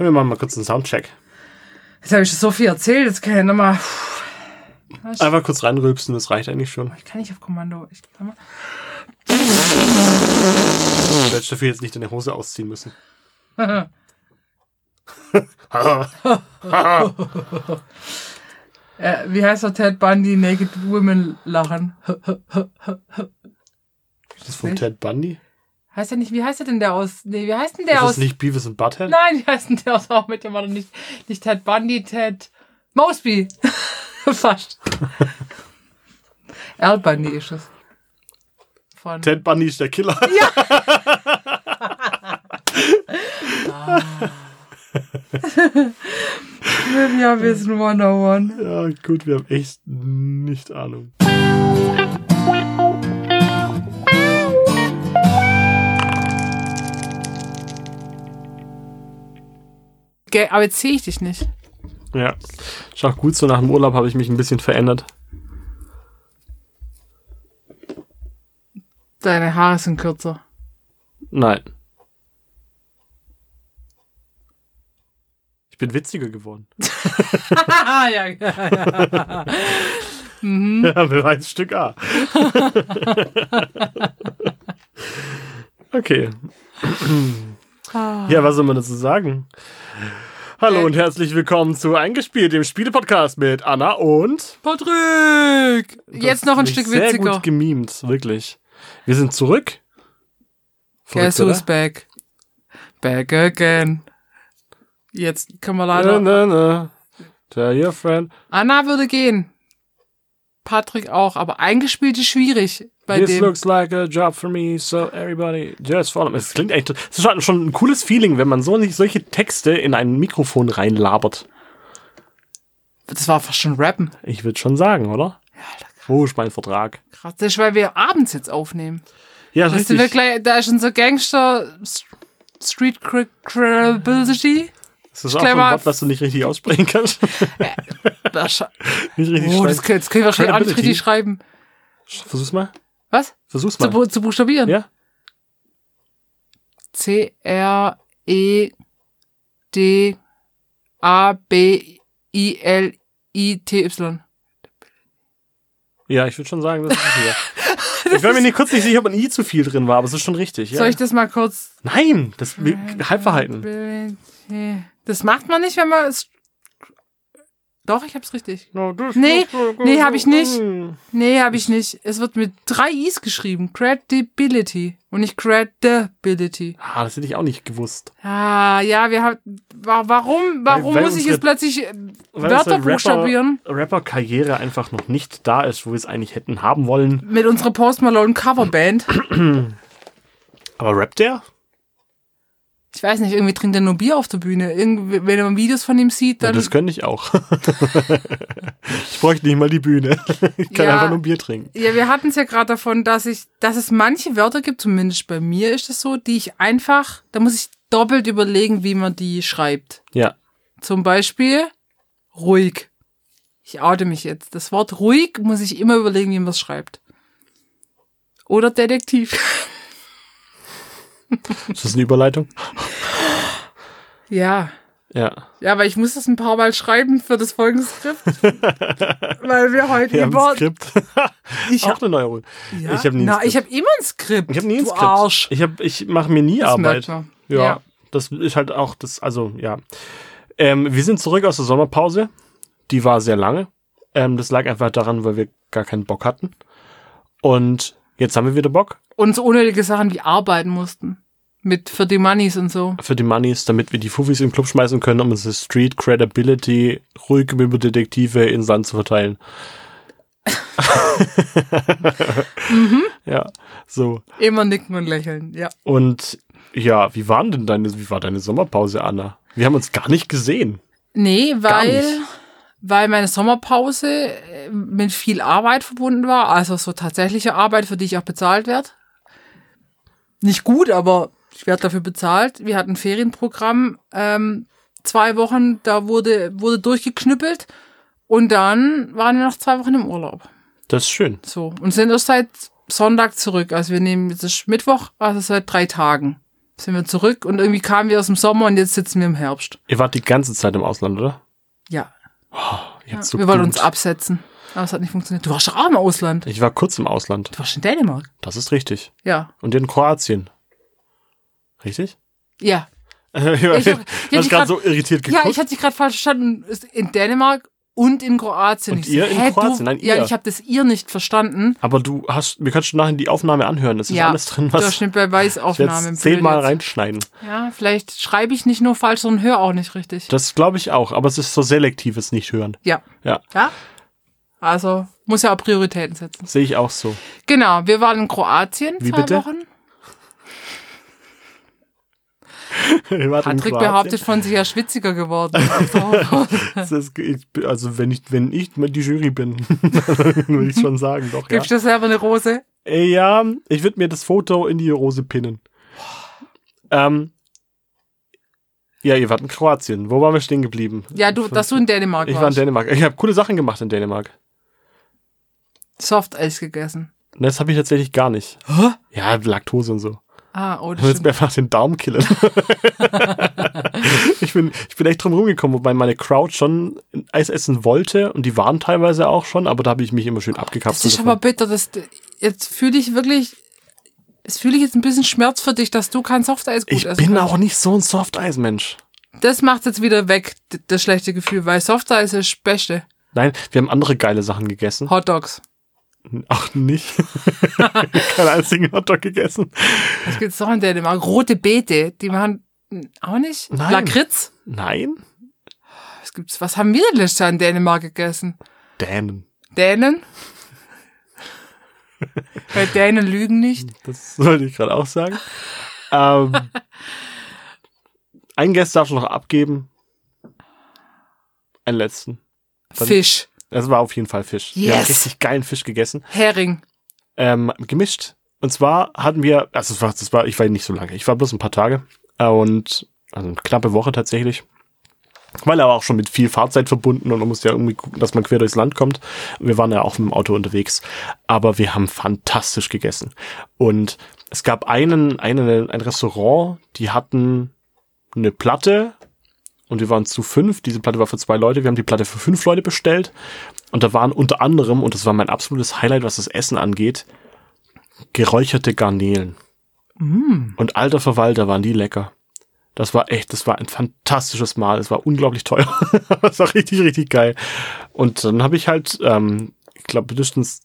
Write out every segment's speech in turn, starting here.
Komm, wir machen mal kurz einen Soundcheck. Jetzt habe ich schon so viel erzählt, jetzt kann ich nochmal. Einfach kurz reinrülpsen, das reicht eigentlich schon. Ich kann nicht auf Kommando. Ich kann mal. Du hättest dafür jetzt nicht deine Hose ausziehen müssen. Äh, wie heißt der Ted Bundy? Naked Women lachen. Ist das von Ted Bundy? Heißt er nicht, wie heißt er denn der aus? Nee, wie heißt denn der Ist aus? das nicht Beavis und Butthead? Nein, wie heißt denn der aus auch mit dem doch nicht, nicht Ted Bundy, Ted Mosby. Fast. Al Bundy ist es. Von. Ted Bundy ist der Killer. Ja, Wissen 101. Ja, gut, wir haben echt nicht Ahnung. Aber jetzt sehe ich dich nicht. Ja. Ist auch gut so, nach dem Urlaub habe ich mich ein bisschen verändert. Deine Haare sind kürzer. Nein. Ich bin witziger geworden. Ja, ja. Ja, Beweis Stück A. okay. Ja, was soll man dazu sagen? Hallo und herzlich willkommen zu Eingespielt, dem Spielepodcast mit Anna und. Patrick! Jetzt noch ein Das Stück Sehr witziger. gut gemimt, wirklich. Wir sind zurück. Guess Verrückt, who's back? Back again. Jetzt können wir oder? leider. Na, na, na. Tell your friend. Anna würde gehen. Patrick auch, aber eingespielt ist schwierig bei This dem. looks like a job for me, so everybody just follow me. Es klingt echt, es ist schon- ein cooles Feeling, wenn man so nicht solche Texte in ein Mikrofon reinlabert. Das war fast schon Rappen. Ich würde schon sagen, oder? Wo ist mein Vertrag? Krass. Das ist, weil wir abends jetzt aufnehmen. Ja, Das sind wir richtig. gleich, da ist unser Gangster Street Cre- Credibility. Das ist auch ein Wort, was du nicht richtig aussprechen kannst. Das, nicht richtig oh, das, schreiben. können- das können wir wahrscheinlich auch nicht richtig schreiben. Versuch's mal. Was? Versuch's Zu, mal. bu- zu buchstabieren? Ja? C R E D A B I L I T Y. Ja, ich würde schon sagen, das ist ja. Ich war mir nicht kurz nicht sicher, ob ein I zu viel drin war, aber es ist schon richtig. Ja. Soll ich das mal kurz Nein, das Halbverhalten. Das macht man nicht, wenn man es. Doch, ich hab's richtig. No, Nee, nee, hab ich nicht. Nee, habe ich nicht. Es wird mit drei I's geschrieben. Credibility und nicht Credibility. Ah, das hätte ich auch nicht gewusst. Ah, ja, wir haben. wa- Warum, warum weil muss ich jetzt plötzlich äh, Wörter buchstabieren? Rapper-Karriere einfach noch nicht da ist, wo wir es eigentlich hätten haben wollen. Mit unserer Post Malone Coverband. Aber rappt der? Ich weiß nicht, irgendwie trinkt er nur Bier auf der Bühne. Irgendwie, wenn man Videos von ihm sieht, Ja, dann. das könnte ich auch. ich bräuchte nicht mal die Bühne. Ich kann Ja. einfach nur Bier trinken. Ja, wir hatten es ja gerade davon, dass ich, dass es manche Wörter gibt, zumindest bei mir ist es so, die ich einfach, da muss ich doppelt überlegen, wie man die schreibt. Ja. Zum Beispiel ruhig. Ich oute mich jetzt. Das Wort ruhig muss ich immer überlegen, wie man es schreibt. Oder Detektiv. Ist das eine Überleitung? Ja. Ja. Ja, aber ich muss das ein paar Mal schreiben für das folgende Skript. weil wir heute Wir haben über. ein Skript. Ich auch eine Neuerung. Ja? Ich habe nie Na, Skript. ich habe immer ein Skript. Ich habe nie ein du Skript. Arsch. Ich, hab, ich mache mir nie Das Arbeit. Ja, Ja. Das ist halt auch das, also ja. Ähm, wir sind zurück aus der Sommerpause. Die war sehr lange. Ähm, das lag einfach daran, weil wir gar keinen Bock hatten. Und jetzt haben wir wieder Bock Und so unnötige Sachen wie arbeiten mussten. Mit für die Moneys und so. für die Moneys, damit wir die Fufis im Club schmeißen können, um unsere Street Credibility ruhig über Detektive ins Land zu verteilen. Ja, so. Immer nicken und lächeln, ja. Und ja, wie waren denn deine, wie war deine Sommerpause, Anna? Wir haben uns gar nicht gesehen. Nee, weil. Weil meine Sommerpause äh, mit viel Arbeit verbunden war. Also so tatsächliche Arbeit, für die ich auch bezahlt werde. Nicht gut, aber ich werde dafür bezahlt. Wir hatten ein Ferienprogramm, ähm, zwei Wochen, da wurde, wurde durchgeknüppelt. Und dann waren wir noch zwei Wochen im Urlaub. Das ist schön. So. Und sind erst seit Sonntag zurück. Also wir nehmen, es ist Mittwoch, also seit drei Tagen sind wir zurück und irgendwie kamen wir aus dem Sommer und jetzt sitzen wir im Herbst. Ihr wart die ganze Zeit im Ausland, oder? Ja. Jetzt ja so wir wollten gut. uns absetzen. Aber es hat nicht funktioniert. Du warst doch auch im Ausland. Ich war kurz im Ausland. Du warst in Dänemark. Das ist richtig. Ja. Und in Kroatien. Richtig? Ja. ich hab- ich gerade so irritiert Ja, geguckt. ich hatte dich gerade falsch verstanden. In Dänemark und in Kroatien. Und Ich so, ihr in hä, Kroatien? Nein, Ja, ihr. ich habe das ihr nicht verstanden. Aber du hast, wir können schon nachher die Aufnahme anhören. Es ist ja, alles drin, was Durchschnitt bei ich Weißaufnahme. zehnmal reinschneiden. Ja, vielleicht schreibe ich nicht nur falsch, sondern höre auch nicht richtig. Das glaube ich auch, aber es ist so selektives Nicht-Hören. Ja. Ja, Ja. Also muss ja auch Prioritäten setzen. sehe ich auch so. Genau, wir waren in Kroatien Wie zwei bitte? Wochen. Patrick behauptet von sich ja schwitziger geworden. Ist, also wenn ich, wenn ich die Jury bin, würde ich schon sagen, doch, ja. Gibst du dir selber eine Rose? Äh, Ja, ich würde mir das Foto in die Rose pinnen. Ähm, ja, ihr wart in Kroatien. Wo waren wir stehen geblieben? Ja, du, dass du in Dänemark Ich war in warst. Dänemark. Ich habe coole Sachen gemacht in Dänemark. Softeis gegessen. Das habe ich tatsächlich gar nicht. Hä? Ja, Laktose und so. Ah, oh, Du das willst stimmt. mir einfach den Darm killen. ich, bin, ich bin echt drum rumgekommen, wobei meine Crowd schon Eis essen wollte und die waren teilweise auch schon, aber da habe ich mich immer schön Das abgekapselt. ist aber bitter. Das, jetzt fühle ich wirklich, es fühle ich jetzt ein bisschen Schmerz für dich, dass du kein Softeis gut ich bin kannst. auch nicht so ein Soft-Eis-Mensch. Das macht jetzt wieder weg, das schlechte Gefühl, weil Softeis ist das Beste. Nein, wir haben andere geile Sachen gegessen. Hot Dogs. Ach, nicht. Keinen einzigen Hotdog gegessen. Was gibt's noch in Dänemark? Rote Beete, die machen auch nicht. Nein. Lakritz. Nein? Was gibt's? Was haben wir denn letztes Jahr in Dänemark gegessen? Dänen. Dänen? Weil Dänen lügen nicht. Das sollte ich gerade auch sagen. ähm, einen Gast darfst du noch abgeben. Einen letzten. Dann- Fisch. Das war auf jeden Fall Fisch. Wir haben Yes. richtig geilen Fisch gegessen. Hering. Ähm, gemischt. Und zwar hatten wir, also das war, das war, ich war nicht so lange. Ich war bloß ein paar Tage. Äh, und, also eine knappe Woche tatsächlich. Weil aber auch schon mit viel Fahrzeit verbunden und man muss ja irgendwie gucken, dass man quer durchs Land kommt. Wir waren ja auch mit dem Auto unterwegs. Aber wir haben fantastisch gegessen. Und es gab einen, einen, ein Restaurant, die hatten eine Platte und wir waren zu fünf. Diese Platte war für zwei Leute. Wir haben die Platte für fünf Leute bestellt. Und da waren unter anderem, und das war mein absolutes Highlight, was das Essen angeht, geräucherte Garnelen. Und alter Verwalter waren die lecker. Das war echt, das war ein fantastisches Mahl. Es war unglaublich teuer. das war richtig, richtig geil. Und dann habe ich halt, ähm, ich glaube, mindestens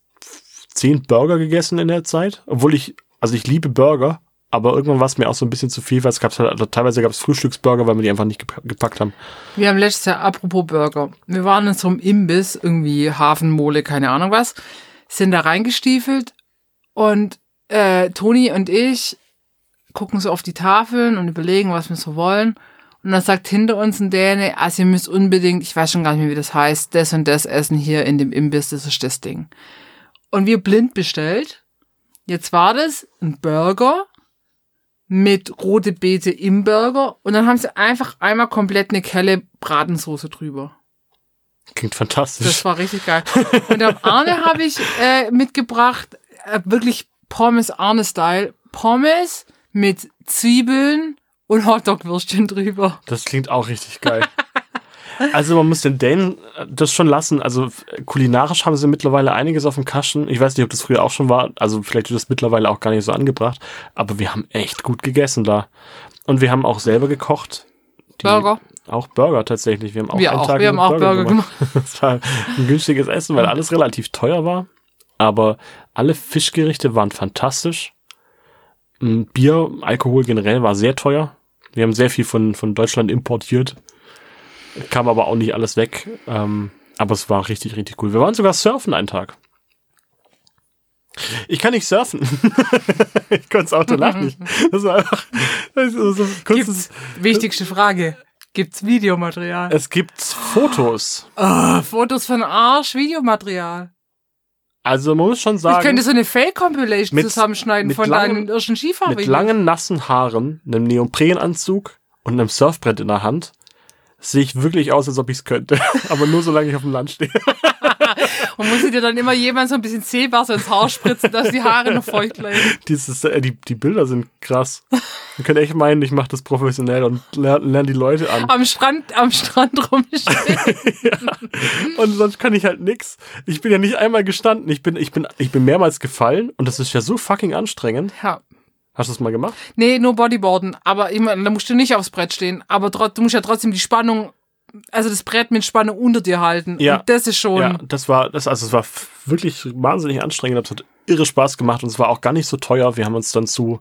zehn Burger gegessen in der Zeit. Obwohl ich, also ich liebe Burger, aber irgendwann war es mir auch so ein bisschen zu viel, weil es gab halt, also teilweise gab es Frühstücksburger, weil wir die einfach nicht gepa- gepackt haben. Wir haben letztes Jahr, apropos Burger, wir waren in so einem Imbiss, irgendwie Hafenmole, keine Ahnung was, sind da reingestiefelt und äh, Toni und ich gucken so auf die Tafeln und überlegen, was wir so wollen. Und dann sagt hinter uns ein Däne, also ihr müsst unbedingt, ich weiß schon gar nicht mehr, wie das heißt, das und das essen hier in dem Imbiss, das ist das Ding. Und wir blind bestellt. Jetzt war das ein Burger mit rote Beete im Burger und dann haben sie einfach einmal komplett eine Kelle Bratensoße drüber. Klingt fantastisch. Das war richtig geil. Und am Arne habe ich äh, mitgebracht, äh, wirklich Pommes Arne-Style. Pommes mit Zwiebeln und Hotdog-Würstchen drüber. Das klingt auch richtig geil. Also man muss den Dänen das schon lassen. Also äh, kulinarisch haben sie mittlerweile einiges auf dem Kasten. Ich weiß nicht, ob das früher auch schon war. Also vielleicht wird das mittlerweile auch gar nicht so angebracht. Aber wir haben echt gut gegessen da. Und wir haben auch selber gekocht. Die- Burger. Auch Burger tatsächlich. Wir haben auch Wir einen auch. Tag Wir haben auch Burger gemacht. Das war ein günstiges Essen, weil alles relativ teuer war. Aber alle Fischgerichte waren fantastisch. Mm, Bier, Alkohol generell war sehr teuer. Wir haben sehr viel von, von Deutschland importiert. Kam aber auch nicht alles weg. Ähm, aber es war richtig, richtig cool. Wir waren sogar surfen einen Tag. Ich kann nicht surfen. ich konnte es auch danach nicht. Das war einfach das ist so kurzes, wichtigste Frage, gibt's Videomaterial? Es gibt Fotos. Ah, Fotos von Arsch, Videomaterial. Also man muss schon sagen. ich könnte so eine Fake-Compilation Mit- zusammenschneiden mit von langen- deinen irrschen Skifahrern. mit langen, nassen Haaren, einem Neoprenanzug und einem Surfbrett in der Hand sehe ich wirklich aus, als ob ich es könnte. Aber nur solange ich auf dem Land stehe. Und muss dir dann immer jemand so ein bisschen Seewasser ins Haar spritzen, dass die Haare noch feucht bleiben. Dieses, äh, die, die Bilder sind krass. Man könnte echt meinen, ich mache das professionell und lerne lern die Leute an. Am Strand, am Strand rumstehen. Und sonst kann ich halt nix. Ich bin ja nicht einmal gestanden. Ich bin, ich bin, ich bin mehrmals gefallen und das ist ja so fucking anstrengend. Ja. Hast du das mal gemacht? Nee, nur Bodyboarden. Aber ich meine, da musst du nicht aufs Brett stehen. Aber du musst ja trotzdem die Spannung, also das Brett mit Spannung unter dir halten. Ja. Und das ist schon. Ja, das war, das, also es war wirklich wahnsinnig anstrengend. Das hat irre Spaß gemacht und es war auch gar nicht so teuer. Wir haben uns dann zu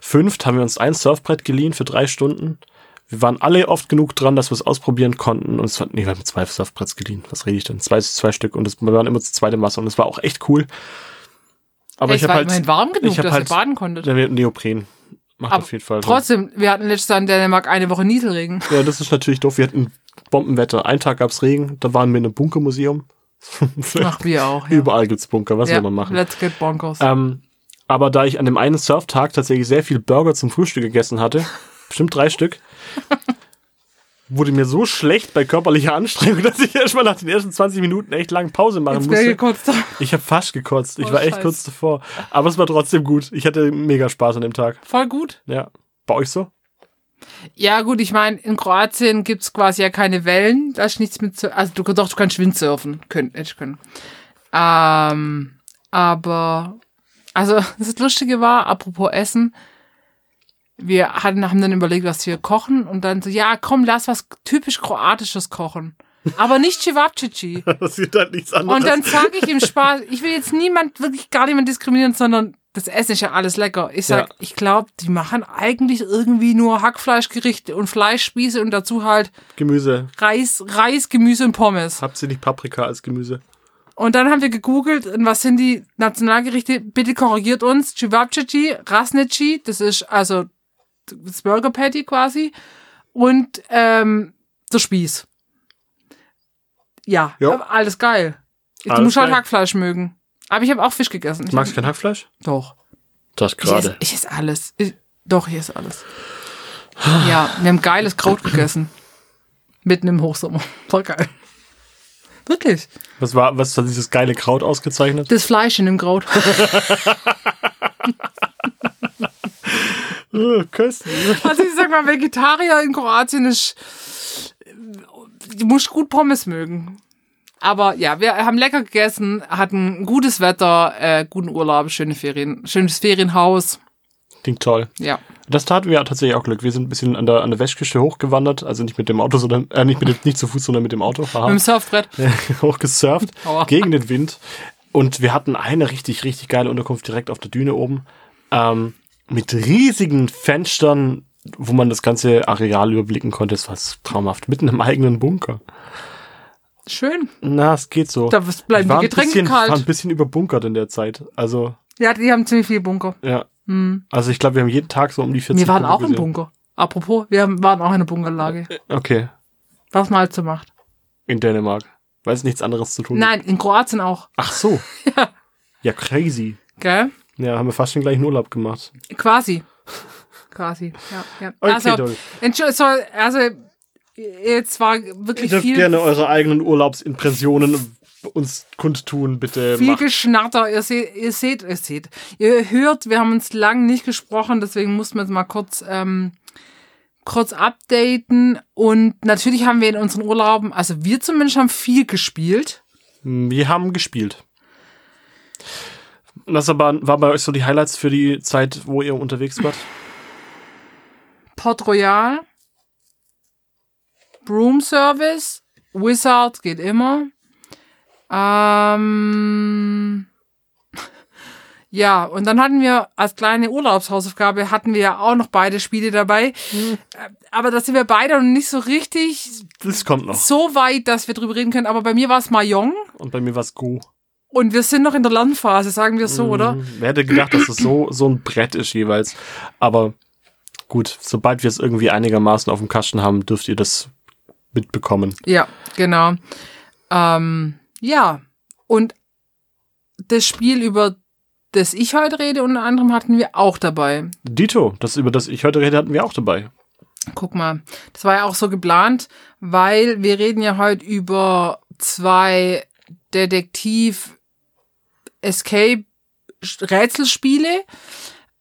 fünft, haben wir uns ein Surfbrett geliehen für drei Stunden. Wir waren alle oft genug dran, dass wir es ausprobieren konnten. Und es war, nee, wir haben zwei Surfbretts geliehen. Was rede ich denn? Zwei, zwei Stück. Und es, wir waren immer zu zweite Masse und es war auch echt cool. Aber es ich habe war halt, immerhin warm genug, ich dass halt- ihr baden konntet. der Neopren. Macht Aber auf jeden Fall. Trotzdem, wir hatten letztes Jahr in Dänemark eine Woche Nieselregen. Ja, das ist natürlich doof. Wir hatten Bombenwetter. Einen Tag gab's Regen, da waren wir in einem Bunkermuseum. Ach, wir auch. Ja. Überall gibt's Bunker, was ja. soll man machen? Let's get bonkers. Ähm, aber da ich an dem einen Surftag tatsächlich sehr viel Burger zum Frühstück gegessen hatte, bestimmt drei Stück, wurde mir so schlecht bei körperlicher Anstrengung, dass ich erstmal nach den ersten 20 Minuten echt lang Pause machen Jetzt musste. gekotzt. Ich habe fast gekotzt. Ich Oh, war echt Scheiß. kurz davor. Aber es war trotzdem gut. Ich hatte mega Spaß an dem Tag. Voll gut. Ja. Bei euch so? Ja, gut, ich meine, in Kroatien gibt's quasi ja keine Wellen. Da ist nichts mit. Sur- Also, du, doch, du kannst Windsurfen. Können, hätte ich können. Ähm, aber, also, das Lustige war, apropos Essen, wir hatten, haben dann überlegt, was wir kochen und dann so, ja, komm, lass was typisch Kroatisches kochen. Aber nicht Cevapcici. Das sieht halt nichts anderes. Und dann sage ich im Spaß, ich will jetzt niemand, wirklich gar niemand diskriminieren, sondern das Essen ist ja alles lecker. Ich sag, Ja. ich glaube, die machen eigentlich irgendwie nur Hackfleischgerichte und Fleischspieße und dazu halt Gemüse. Reis, Reis, Gemüse und Pommes. Habt ihr nicht Paprika als Gemüse? Und dann haben wir gegoogelt, was sind die Nationalgerichte? Bitte korrigiert uns. Cevapcici, Rasnici, das ist also das Burger Patty quasi. Und ähm, der Spieß. Ja, Jo. alles geil. Du Alles musst halt geil. Hackfleisch mögen. Aber ich habe auch Fisch gegessen. Magst du kein Hackfleisch? Doch. Das Ich esse, ich esse alles. Ich, doch, ich esse alles. Ja, wir haben geiles Kraut gegessen. Mitten im Hochsommer. Voll geil. Wirklich. Was war, was hat dieses geile Kraut ausgezeichnet? Das Fleisch in dem Kraut. Köstlich. Also ich sag mal, Vegetarier in Kroatien ist, du musst gut Pommes mögen. Aber ja, wir haben lecker gegessen, hatten gutes Wetter, äh, guten Urlaub, schöne Ferien, schönes Ferienhaus. Klingt toll. Ja. Das taten wir tatsächlich auch Glück. Wir sind ein bisschen an der, an der Westküste hochgewandert, also nicht mit dem Auto, sondern, äh, nicht mit dem, nicht zu Fuß, sondern mit dem Auto. Haha. Mit dem Surfbrett. hochgesurft Aua. gegen den Wind. Und wir hatten eine richtig, richtig geile Unterkunft direkt auf der Düne oben. Ähm, mit riesigen Fenstern, wo man das ganze Areal überblicken konnte. Es war traumhaft. Mitten im eigenen Bunker. Schön. Na, es geht so. Da bleiben die ein Getränke bisschen, war ein kalt. bisschen überbunkert in der Zeit. Also, Ja, die haben ziemlich viel Bunker. ja. Also ich glaube, wir haben jeden Tag so um die 40 Wir waren Bunker auch im gesehen. Bunker. Apropos, wir haben- waren auch in einer Bunkerlage. Okay, Was man halt so macht. in Dänemark. Weil es nichts anderes zu tun Nein, in Kroatien auch. Ach so. Ja. Ja, crazy. Gell? Ja, haben wir fast den gleichen Urlaub gemacht. Quasi. Quasi, ja. ja. Okay, also. Entschuldigung, also, jetzt war wirklich Ihr dürft viel, gerne eure eigenen Urlaubsimpressionen uns kundtun, bitte. viel Macht. Geschnatter. Ihr seht, ihr seht, ihr seht, ihr hört, wir haben uns lang nicht gesprochen, deswegen mussten wir jetzt mal kurz, ähm, kurz updaten. Und natürlich haben wir in unseren Urlauben, also wir zumindest haben viel gespielt. Wir haben gespielt. Was aber war bei euch so die Highlights für die Zeit, wo ihr unterwegs wart? Port Royal, Broom Service, Wizard geht immer. Ähm, ja, und dann hatten wir als kleine Urlaubshausaufgabe hatten wir ja auch noch beide Spiele dabei. Äh, Aber da sind wir beide noch nicht so richtig Das kommt noch. so weit, dass wir drüber reden können. Aber bei mir war es Mahjong Und bei mir war es Go. Und wir sind noch in der Lernphase, sagen wir so, oder? Mhm. Wer hätte gedacht, dass es so, so ein Brett ist jeweils. Aber gut, sobald wir es irgendwie einigermaßen auf dem Kasten haben, dürft ihr das mitbekommen. Ja, genau. Ähm, ja, und das Spiel, über das ich heute rede, unter anderem hatten wir auch dabei. Dito, das über das ich heute rede, hatten wir auch dabei. Guck mal, das war ja auch so geplant, weil wir reden ja heute über zwei Detektiv Escape Rätselspiele.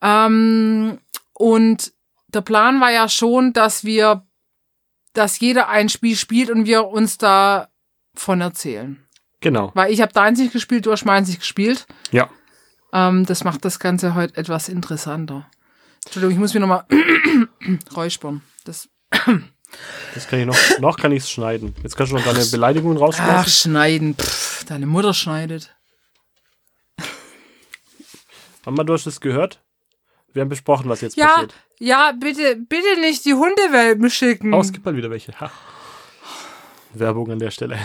Ähm, und der Plan war ja schon, dass wir, dass jeder ein Spiel spielt und wir uns da von erzählen. Genau. Weil ich habe deins nicht gespielt, du hast meins nicht gespielt. Ja. Ähm, das macht das Ganze heute etwas interessanter. Entschuldigung, ich muss mir nochmal räuspern. Das Das kann ich noch, noch kann ich es schneiden. Jetzt kannst du noch deine Beleidigungen Ach, rausschmeißen. schneiden. Pff, deine Mutter schneidet. Mama, du hast es gehört? Wir haben besprochen, was jetzt Ja, passiert. ja, bitte, bitte nicht die Hundewelpen schicken. Oh, es gibt mal wieder welche. Ha. Werbung an der Stelle.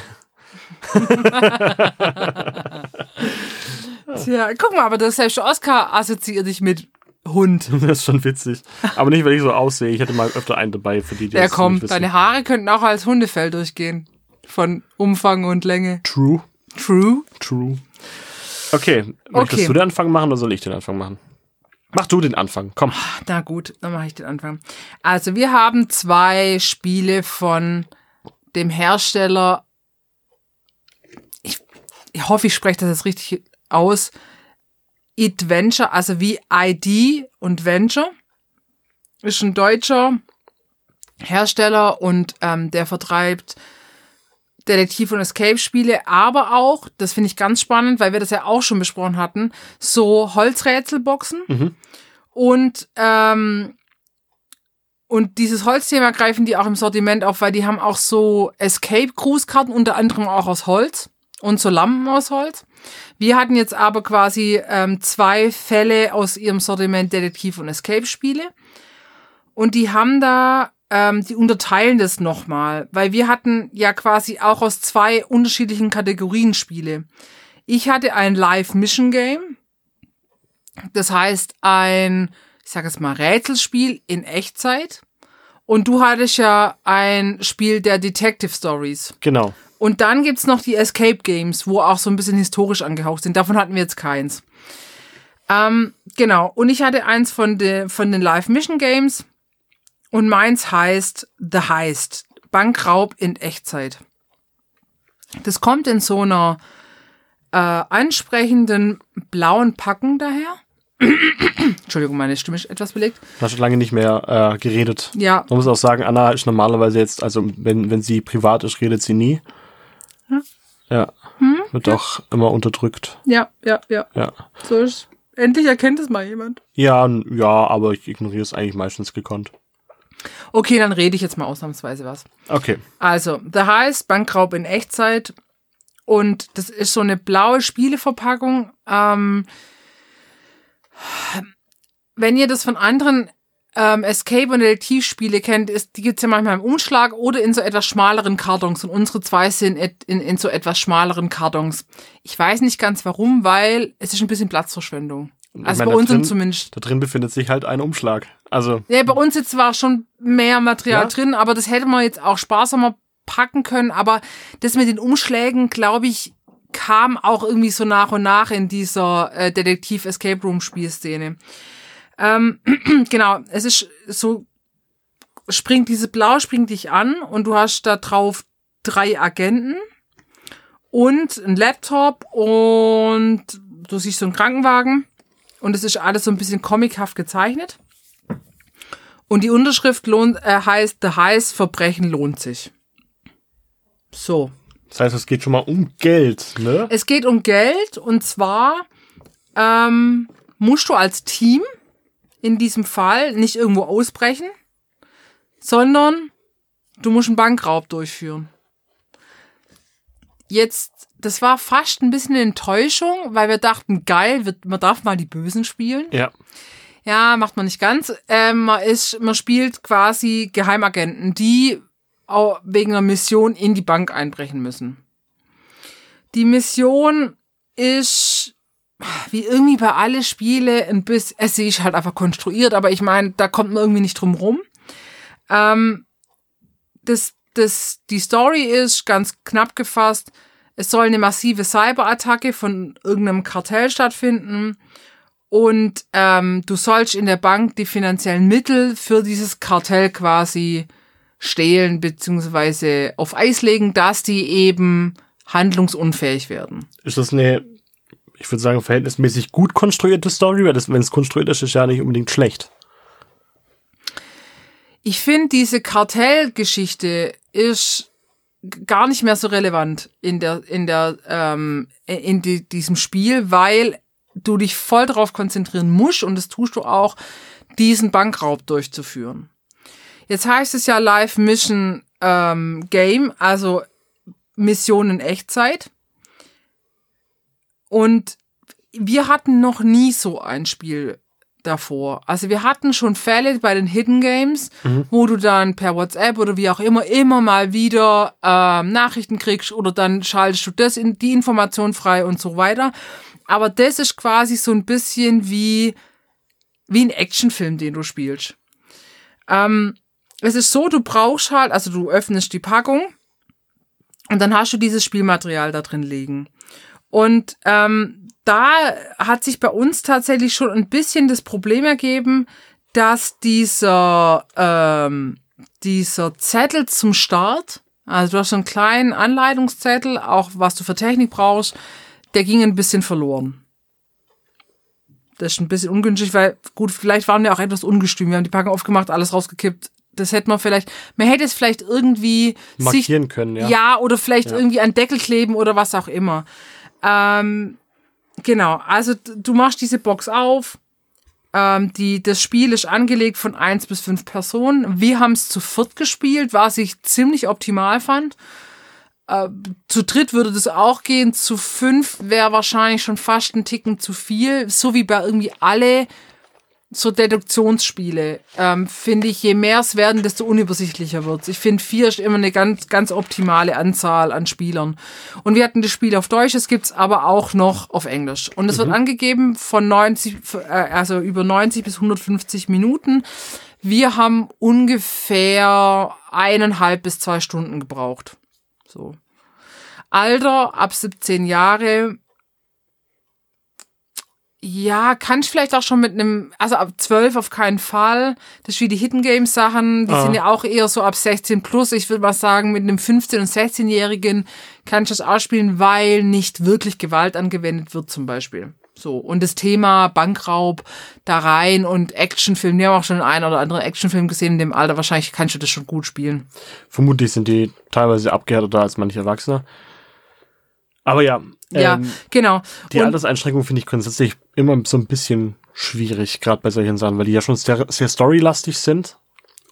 Tja, guck mal, aber der selbst Oscar assoziiert dich mit Hund. Das ist schon witzig. Aber nicht, weil ich so aussehe. Ich hätte mal öfter einen dabei, für die, die Ja, das komm, deine Haare könnten auch als Hundefell durchgehen. Von Umfang und Länge. True. True. True. Okay, möchtest Okay. du den Anfang machen oder soll ich den Anfang machen? Mach du den Anfang, komm. Na gut, dann mache ich den Anfang. Also wir haben zwei Spiele von dem Hersteller. Ich, ich hoffe, ich spreche das jetzt richtig aus. Adventure, also wie ID und Venture. Ist ein deutscher Hersteller und ähm, der vertreibt Detektiv- und Escape-Spiele, aber auch, das finde ich ganz spannend, weil wir das ja auch schon besprochen hatten, so Holzrätselboxen. Und, ähm, und dieses Holzthema greifen die auch im Sortiment auf, weil die haben auch so Escape-Grußkarten, unter anderem auch aus Holz und so Lampen aus Holz. Wir hatten jetzt aber quasi ähm, zwei Fälle aus ihrem Sortiment Detektiv- und Escape-Spiele. Und die haben da, ähm, die unterteilen das nochmal, weil wir hatten ja quasi auch aus zwei unterschiedlichen Kategorien Spiele. Ich hatte ein Live-Mission-Game. Das heißt, ein, ich sage jetzt mal, Rätselspiel in Echtzeit. Und du hattest ja ein Spiel der Detective Stories. Genau. Und dann gibt's noch die Escape Games, wo auch so ein bisschen historisch angehaucht sind. Davon hatten wir jetzt keins. Ähm, genau. Und ich hatte eins von, de, von den Live Mission Games. Und meins heißt The Heist. Bankraub in Echtzeit. Das kommt in so einer äh, ansprechenden blauen Packung daher. Entschuldigung, meine Stimme ist etwas belegt. Du hast schon lange nicht mehr äh, geredet. Ja, Man muss auch sagen, Anna ist normalerweise jetzt, also wenn, wenn sie privat ist, redet sie nie. Ja. Hm? Wird auch immer unterdrückt. ja, ja, ja. Ja. So ist. Endlich erkennt es mal jemand. Ja, ja, aber ich ignoriere es eigentlich meistens gekonnt. Okay, dann rede ich jetzt mal ausnahmsweise was. Okay. Also, The Heist, Bankraub in Echtzeit. Und das ist so eine blaue Spieleverpackung. Ähm, wenn ihr das von anderen ähm, Escape- und Detektivspiele kennt, ist, die gibt's ja manchmal im Umschlag oder in so etwas schmaleren Kartons. Und unsere zwei sind in, in so etwas schmaleren Kartons. Ich weiß nicht ganz warum, weil es ist ein bisschen Platzverschwendung. Also meine, bei uns drin- zumindest. Da drin befindet sich halt ein Umschlag. Also, Ja, bei uns jetzt war schon mehr Material Ja. drin, aber das hätte man jetzt auch sparsamer packen können. Aber das mit den Umschlägen, glaube ich, kam auch irgendwie so nach und nach in dieser äh, Detektiv-Escape Room-Spielszene. Ähm, genau, es ist so, springt diese Blau springt dich an und du hast da drauf drei Agenten und ein Laptop und du siehst so einen Krankenwagen und es ist alles so ein bisschen comichaft gezeichnet. Und die Unterschrift lohnt, äh, heißt, The Heiß Verbrechen lohnt sich. So. das heißt, es geht schon mal um Geld, ne? Es geht um Geld und zwar ähm, musst du als Team in diesem Fall nicht irgendwo ausbrechen, sondern du musst einen Bankraub durchführen. Jetzt, das war fast ein bisschen eine Enttäuschung, weil wir dachten, geil, wird, man darf mal die Bösen spielen. Ja. Ja, macht man nicht ganz. Ähm, man, ist, man spielt quasi Geheimagenten, die auch wegen einer Mission in die Bank einbrechen müssen. Die Mission ist wie irgendwie bei alle Spiele ein bisschen, es ist halt einfach konstruiert, aber ich meine, da kommt man irgendwie nicht drum rum. Ähm, das, das, die Story ist ganz knapp gefasst. Es soll eine massive Cyberattacke von irgendeinem Kartell stattfinden und ähm, du sollst in der Bank die finanziellen Mittel für dieses Kartell quasi stehlen beziehungsweise auf Eis legen, dass die eben handlungsunfähig werden. Ist das eine, ich würde sagen, verhältnismäßig gut konstruierte Story? Weil wenn es konstruiert ist, ist ja nicht unbedingt schlecht. Ich finde, diese Kartellgeschichte ist gar nicht mehr so relevant in der in der ähm, in die, diesem Spiel, weil du dich voll darauf konzentrieren musst und das tust du auch, diesen Bankraub durchzuführen. Jetzt heißt es ja Live Mission ähm, Game, also Mission in Echtzeit. Und wir hatten noch nie so ein Spiel davor. Also wir hatten schon Fälle bei den Hidden Games, mhm. wo du dann per WhatsApp oder wie auch immer immer mal wieder ähm, Nachrichten kriegst oder dann schaltest du das in die Information frei und so weiter. Aber das ist quasi so ein bisschen wie wie ein Actionfilm, den du spielst. Ähm, es ist so, du brauchst halt, also du öffnest die Packung und dann hast du dieses Spielmaterial da drin liegen. Und ähm, da hat sich bei uns tatsächlich schon ein bisschen das Problem ergeben, dass dieser, ähm, dieser Zettel zum Start, also du hast so einen kleinen Anleitungszettel, auch was du für Technik brauchst, der ging ein bisschen verloren. Das ist ein bisschen ungünstig, weil, gut, vielleicht waren wir auch etwas ungestüm. Wir haben die Packung aufgemacht, alles rausgekippt, das hätte man vielleicht, man hätte es vielleicht irgendwie markieren sich, können, ja. Ja, oder vielleicht ja. irgendwie an Deckel kleben oder was auch immer. Ähm, genau, also du machst diese Box auf. Ähm, die, das Spiel ist angelegt von eins bis fünf Personen. Wir haben es zu viert gespielt, was ich ziemlich optimal fand. Äh, zu dritt würde das auch gehen. Zu fünf wäre wahrscheinlich schon fast ein Ticken zu viel. So wie bei irgendwie alle so Deduktionsspiele, ähm, finde ich, je mehr es werden, desto unübersichtlicher wird Ich finde, vier ist immer eine ganz, ganz optimale Anzahl an Spielern. Und wir hatten das Spiel auf Deutsch, es gibt's aber auch noch auf Englisch. Und es mhm. wird angegeben von 90, äh, also über 90 bis 150 Minuten. Wir haben ungefähr eineinhalb bis zwei Stunden gebraucht. So. Alter ab 17 Jahre ja, kann ich vielleicht auch schon mit einem, also ab 12 auf keinen Fall. Das ist wie die Hidden Games Sachen, die ah. sind ja auch eher so ab 16 plus. Ich würde mal sagen, mit einem 15- und 16-Jährigen kann ich das ausspielen, weil nicht wirklich Gewalt angewendet wird zum Beispiel. So. Und das Thema Bankraub da rein und Actionfilm, wir haben auch schon einen oder anderen Actionfilm gesehen in dem Alter. Wahrscheinlich kannst du das schon gut spielen. Vermutlich sind die teilweise abgehärteter als manche Erwachsene. Aber ja. Ja, ähm, genau. Die und Alterseinschränkung finde ich grundsätzlich immer so ein bisschen schwierig, gerade bei solchen Sachen, weil die ja schon sehr, sehr storylastig sind.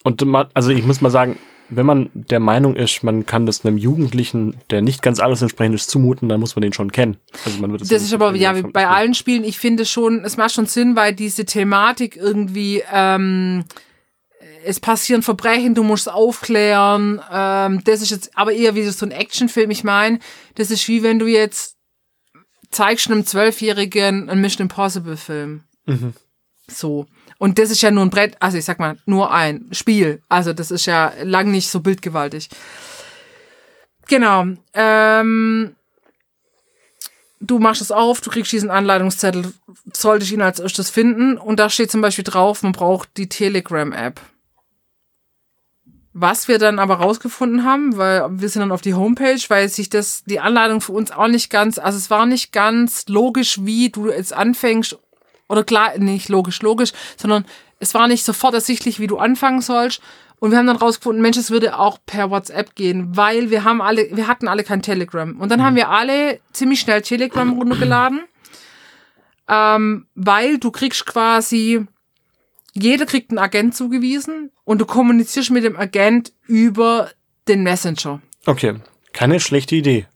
Und man, also ich muss mal sagen, wenn man der Meinung ist, man kann das einem Jugendlichen, der nicht ganz alles entsprechend ist, zumuten, dann muss man den schon kennen. Also man wird das, das ist aber ja wie bei allen Spielen. Ich finde schon, es macht schon Sinn, weil diese Thematik irgendwie ähm, es passieren Verbrechen, du musst aufklären. Ähm, das ist jetzt aber eher wie so ein Actionfilm. Ich meine, das ist wie wenn du jetzt zeigst einem Zwölfjährigen einen Mission Impossible Film. Mhm. So. Und das ist ja nur ein Brett, also ich sag mal, nur ein Spiel. Also das ist ja lang nicht so bildgewaltig. Genau. Ähm, du machst es auf, du kriegst diesen Anleitungszettel, sollte ich ihn als erstes finden. Und da steht zum Beispiel drauf, man braucht die Telegram-App. Was wir dann aber rausgefunden haben, weil wir sind dann auf die Homepage, weil sich das, die Anleitung für uns auch nicht ganz, also es war nicht ganz logisch, wie du jetzt anfängst, oder klar, nicht logisch, logisch, sondern es war nicht sofort ersichtlich, wie du anfangen sollst. Und wir haben dann rausgefunden, Mensch, es würde auch per WhatsApp gehen, weil wir haben alle, wir hatten alle kein Telegram. Und dann mhm. haben wir alle ziemlich schnell Telegram runtergeladen, ähm, weil du kriegst quasi jeder kriegt einen Agent zugewiesen und du kommunizierst mit dem Agent über den Messenger. Okay, keine schlechte Idee.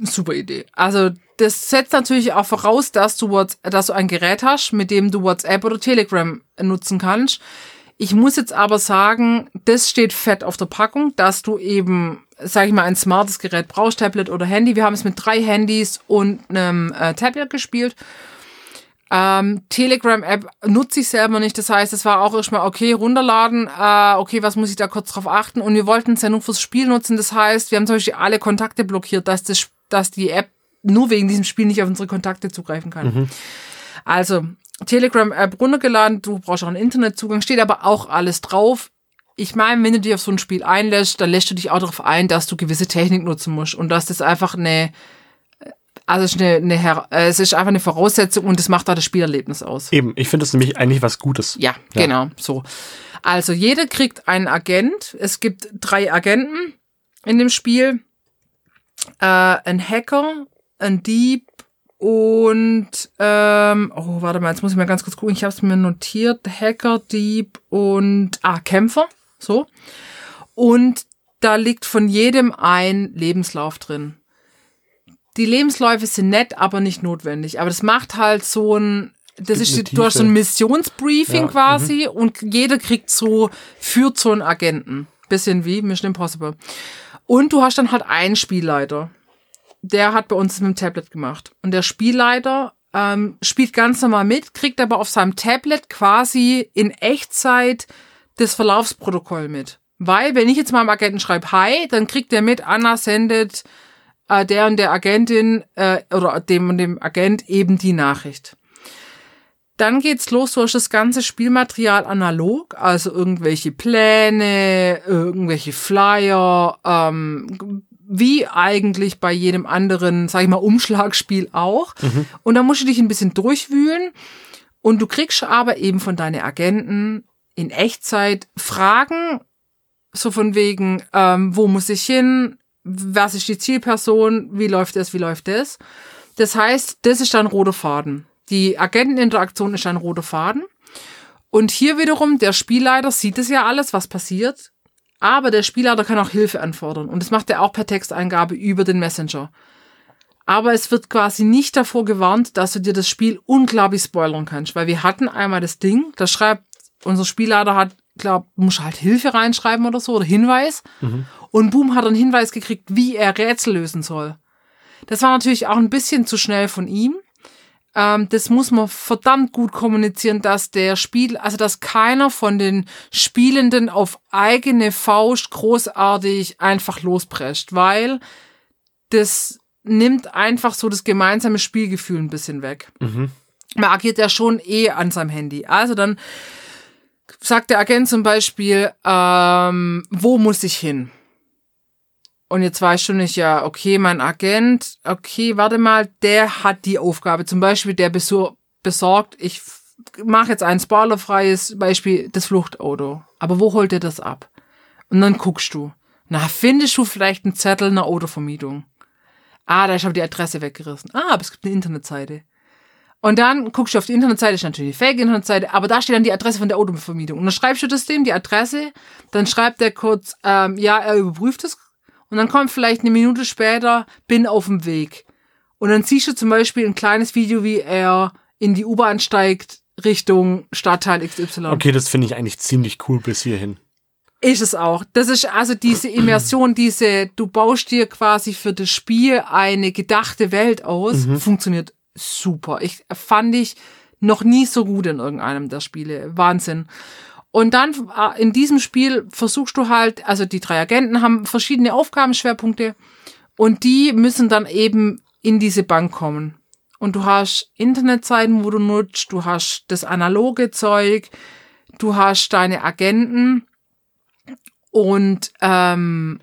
Super Idee. Also das setzt natürlich auch voraus, dass du, WhatsApp, dass du ein Gerät hast, mit dem du WhatsApp oder Telegram nutzen kannst. Ich muss jetzt aber sagen, das steht fett auf der Packung, dass du eben, sag ich mal, ein smartes Gerät brauchst, Tablet oder Handy. Wir haben es mit drei Handys und einem äh, Tablet gespielt. Ähm, Telegram-App nutze ich selber nicht. Das heißt, es war auch erstmal okay, runterladen. Äh, okay, was muss ich da kurz drauf achten? Und wir wollten es ja nur fürs Spiel nutzen. Das heißt, wir haben zum Beispiel alle Kontakte blockiert, dass, das, dass die App nur wegen diesem Spiel nicht auf unsere Kontakte zugreifen kann. Mhm. Also, Telegram-App runtergeladen, du brauchst auch einen Internetzugang, steht aber auch alles drauf. Ich meine, wenn du dich auf so ein Spiel einlässt, dann lässt du dich auch darauf ein, dass du gewisse Technik nutzen musst und dass das einfach eine, also es ist, eine, eine, äh, es ist einfach eine Voraussetzung und das macht da das Spielerlebnis aus. Eben, ich finde es nämlich eigentlich was Gutes. Ja, Ja. genau, so. Also jeder kriegt einen Agent. Es gibt drei Agenten in dem Spiel. Äh, ein Hacker, ein Dieb und ähm, oh, warte mal, jetzt muss ich mal ganz kurz gucken. Ich habe es mir notiert. Hacker, Dieb und ah, Kämpfer. So. Und da liegt von jedem ein Lebenslauf drin. Die Lebensläufe sind nett, aber nicht notwendig. Aber das macht halt so ein, das ist, du hast so ein. Missionsbriefing Ja, quasi und jeder kriegt so, führt so einen Agenten. Bisschen wie Mission Impossible. Und du hast dann halt einen Spielleiter. Der hat bei uns mit dem Tablet gemacht. Und der Spielleiter ähm, spielt ganz normal mit, kriegt aber auf seinem Tablet quasi in Echtzeit das Verlaufsprotokoll mit. Weil, wenn ich jetzt mal dem Agenten schreibe, hi, dann kriegt er mit, Anna sendet äh, der und der Agentin äh, oder dem und dem Agent eben die Nachricht. Dann geht's los, du hast das ganze Spielmaterial analog, also irgendwelche Pläne, irgendwelche Flyer, ähm, wie eigentlich bei jedem anderen, sag ich mal, Umschlagspiel auch. Und da musst du dich ein bisschen durchwühlen und du kriegst aber eben von deinen Agenten in Echtzeit Fragen, so von wegen, ähm, wo muss ich hin, was ist die Zielperson, wie läuft das, wie läuft das. Das heißt, das ist dann roter Faden. Die Agenteninteraktion ist ein roter Faden. Und hier wiederum, der Spielleiter sieht es ja alles, was passiert. Aber der Spielleiter kann auch Hilfe anfordern. Und das macht er auch per Texteingabe über den Messenger. Aber es wird quasi nicht davor gewarnt, dass du dir das Spiel unglaublich spoilern kannst. Weil wir hatten einmal das Ding, da schreibt, unser Spielleiter hat, glaub, muss halt Hilfe reinschreiben oder so, oder Hinweis. Und boom, hat er einen Hinweis gekriegt, wie er Rätsel lösen soll. Das war natürlich auch ein bisschen zu schnell von ihm. Ähm, das muss man verdammt gut kommunizieren, dass der Spiel, also dass keiner von den Spielenden auf eigene Faust großartig einfach losprescht, weil das nimmt einfach so das gemeinsame Spielgefühl ein bisschen weg. Man agiert ja schon eh an seinem Handy. Also dann sagt der Agent zum Beispiel, ähm, wo muss ich hin? Und jetzt weißt du nicht, ja, okay, mein Agent, okay, warte mal, der hat die Aufgabe. Zum Beispiel, der besor besorgt, ich mache jetzt ein spoilerfreies Beispiel, das Fluchtauto. Aber wo holt er das ab? Und dann guckst du. Na, findest du vielleicht einen Zettel einer Autovermietung? Ah, da ist aber die Adresse weggerissen. Ah, aber es gibt eine Internetseite. Und dann guckst du auf die Internetseite, ist natürlich eine Fake-Internetseite, aber da steht dann die Adresse von der Autovermietung. Und dann schreibst du das dem, die Adresse, dann schreibt der kurz, ähm, ja, er überprüft es. Und dann kommt vielleicht eine Minute später, bin auf dem Weg. Und dann siehst du zum Beispiel ein kleines Video, wie er in die U-Bahn steigt, Richtung Stadtteil XY. Okay, das finde ich eigentlich ziemlich cool bis hierhin. Ist es auch. Das ist also diese Immersion, diese, du baust dir quasi für das Spiel eine gedachte Welt aus, funktioniert super. Ich fand ich noch nie so gut in irgendeinem der Spiele. Wahnsinn. Und dann äh, in diesem Spiel versuchst du halt, also die drei Agenten haben verschiedene Aufgabenschwerpunkte und die müssen dann eben in diese Bank kommen. Und du hast Internetseiten, wo du nutzt, du hast das analoge Zeug, du hast deine Agenten und ähm,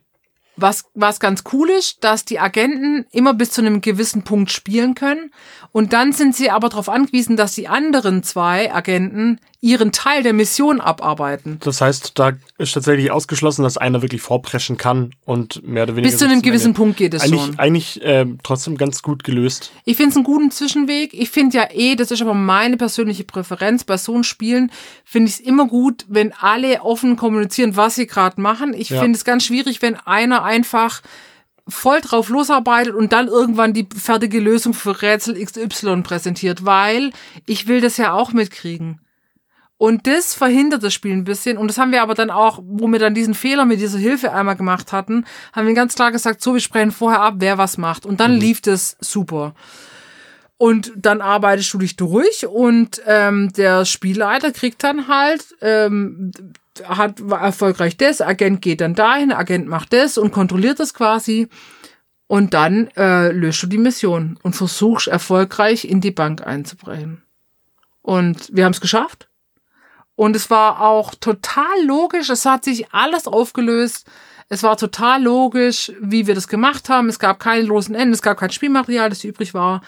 was, was ganz cool ist, dass die Agenten immer bis zu einem gewissen Punkt spielen können. Und dann sind sie aber darauf angewiesen, dass die anderen zwei Agenten ihren Teil der Mission abarbeiten. Das heißt, da ist tatsächlich ausgeschlossen, dass einer wirklich vorpreschen kann und mehr oder weniger. Bis zu einem gewissen Ende. Punkt geht es Eigentlich, schon. eigentlich ähm, trotzdem ganz gut gelöst. Ich finde es einen guten Zwischenweg. Ich finde ja eh, das ist aber meine persönliche Präferenz, bei so einem Spielen finde ich es immer gut, wenn alle offen kommunizieren, was sie gerade machen. Ich Ja. finde es ganz schwierig, wenn einer einfach voll drauf losarbeitet und dann irgendwann die fertige Lösung für Rätsel XY präsentiert, weil ich will das ja auch mitkriegen. Und das verhindert das Spiel ein bisschen. Und das haben wir aber dann auch, wo wir dann diesen Fehler mit dieser Hilfe einmal gemacht hatten, haben wir ganz klar gesagt, so, wir sprechen vorher ab, wer was macht. Und dann lief das super. Und dann arbeitest du dich durch und ähm, der Spielleiter kriegt dann halt, ähm, hat erfolgreich das, Agent geht dann dahin, Agent macht das und kontrolliert das quasi. Und dann äh, löst du die Mission und versuchst erfolgreich in die Bank einzubrechen. Und wir haben es geschafft. Und es war auch total logisch. Es hat sich alles aufgelöst. Es war total logisch, wie wir das gemacht haben. Es gab keine losen Enden. Es gab kein Spielmaterial, das übrig war.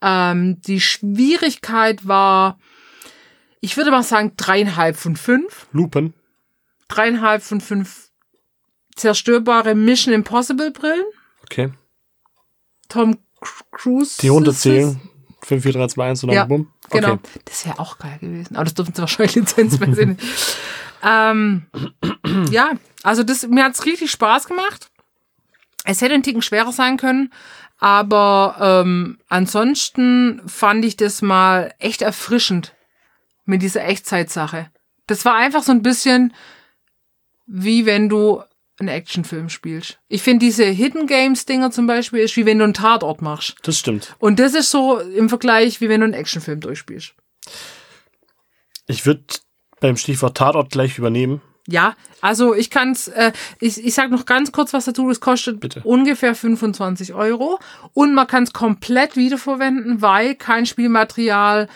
Ähm, die Schwierigkeit war, ich würde mal sagen, dreieinhalb von fünf. Lupen. Dreieinhalb von fünf zerstörbare Mission Impossible Brillen. Okay. Tom Cruise. Die runterzählen. 5, 4, 3, 2, 1 und dann Ja, bumm. Genau. Okay. Das wäre auch geil gewesen. Aber das dürfen sie wahrscheinlich lizenzmäßig nicht. ähm, ja, also das, mir hat's richtig Spaß gemacht. Es hätte ein Ticken schwerer sein können, aber ähm, ansonsten fand ich das mal echt erfrischend mit dieser Echtzeitsache. Das war einfach so ein bisschen wie wenn du einen Actionfilm spielst. Ich finde diese Hidden Games Dinger zum Beispiel ist wie wenn du einen Tatort machst. Das stimmt. Und das ist so im Vergleich, wie wenn du einen Actionfilm durchspielst. Ich würde beim Stichwort Tatort gleich übernehmen. Ja, also ich kann's, äh, ich, ich sag noch ganz kurz was dazu, es kostet Bitte. ungefähr 25 Euro und man kann es komplett wiederverwenden, weil kein Spielmaterial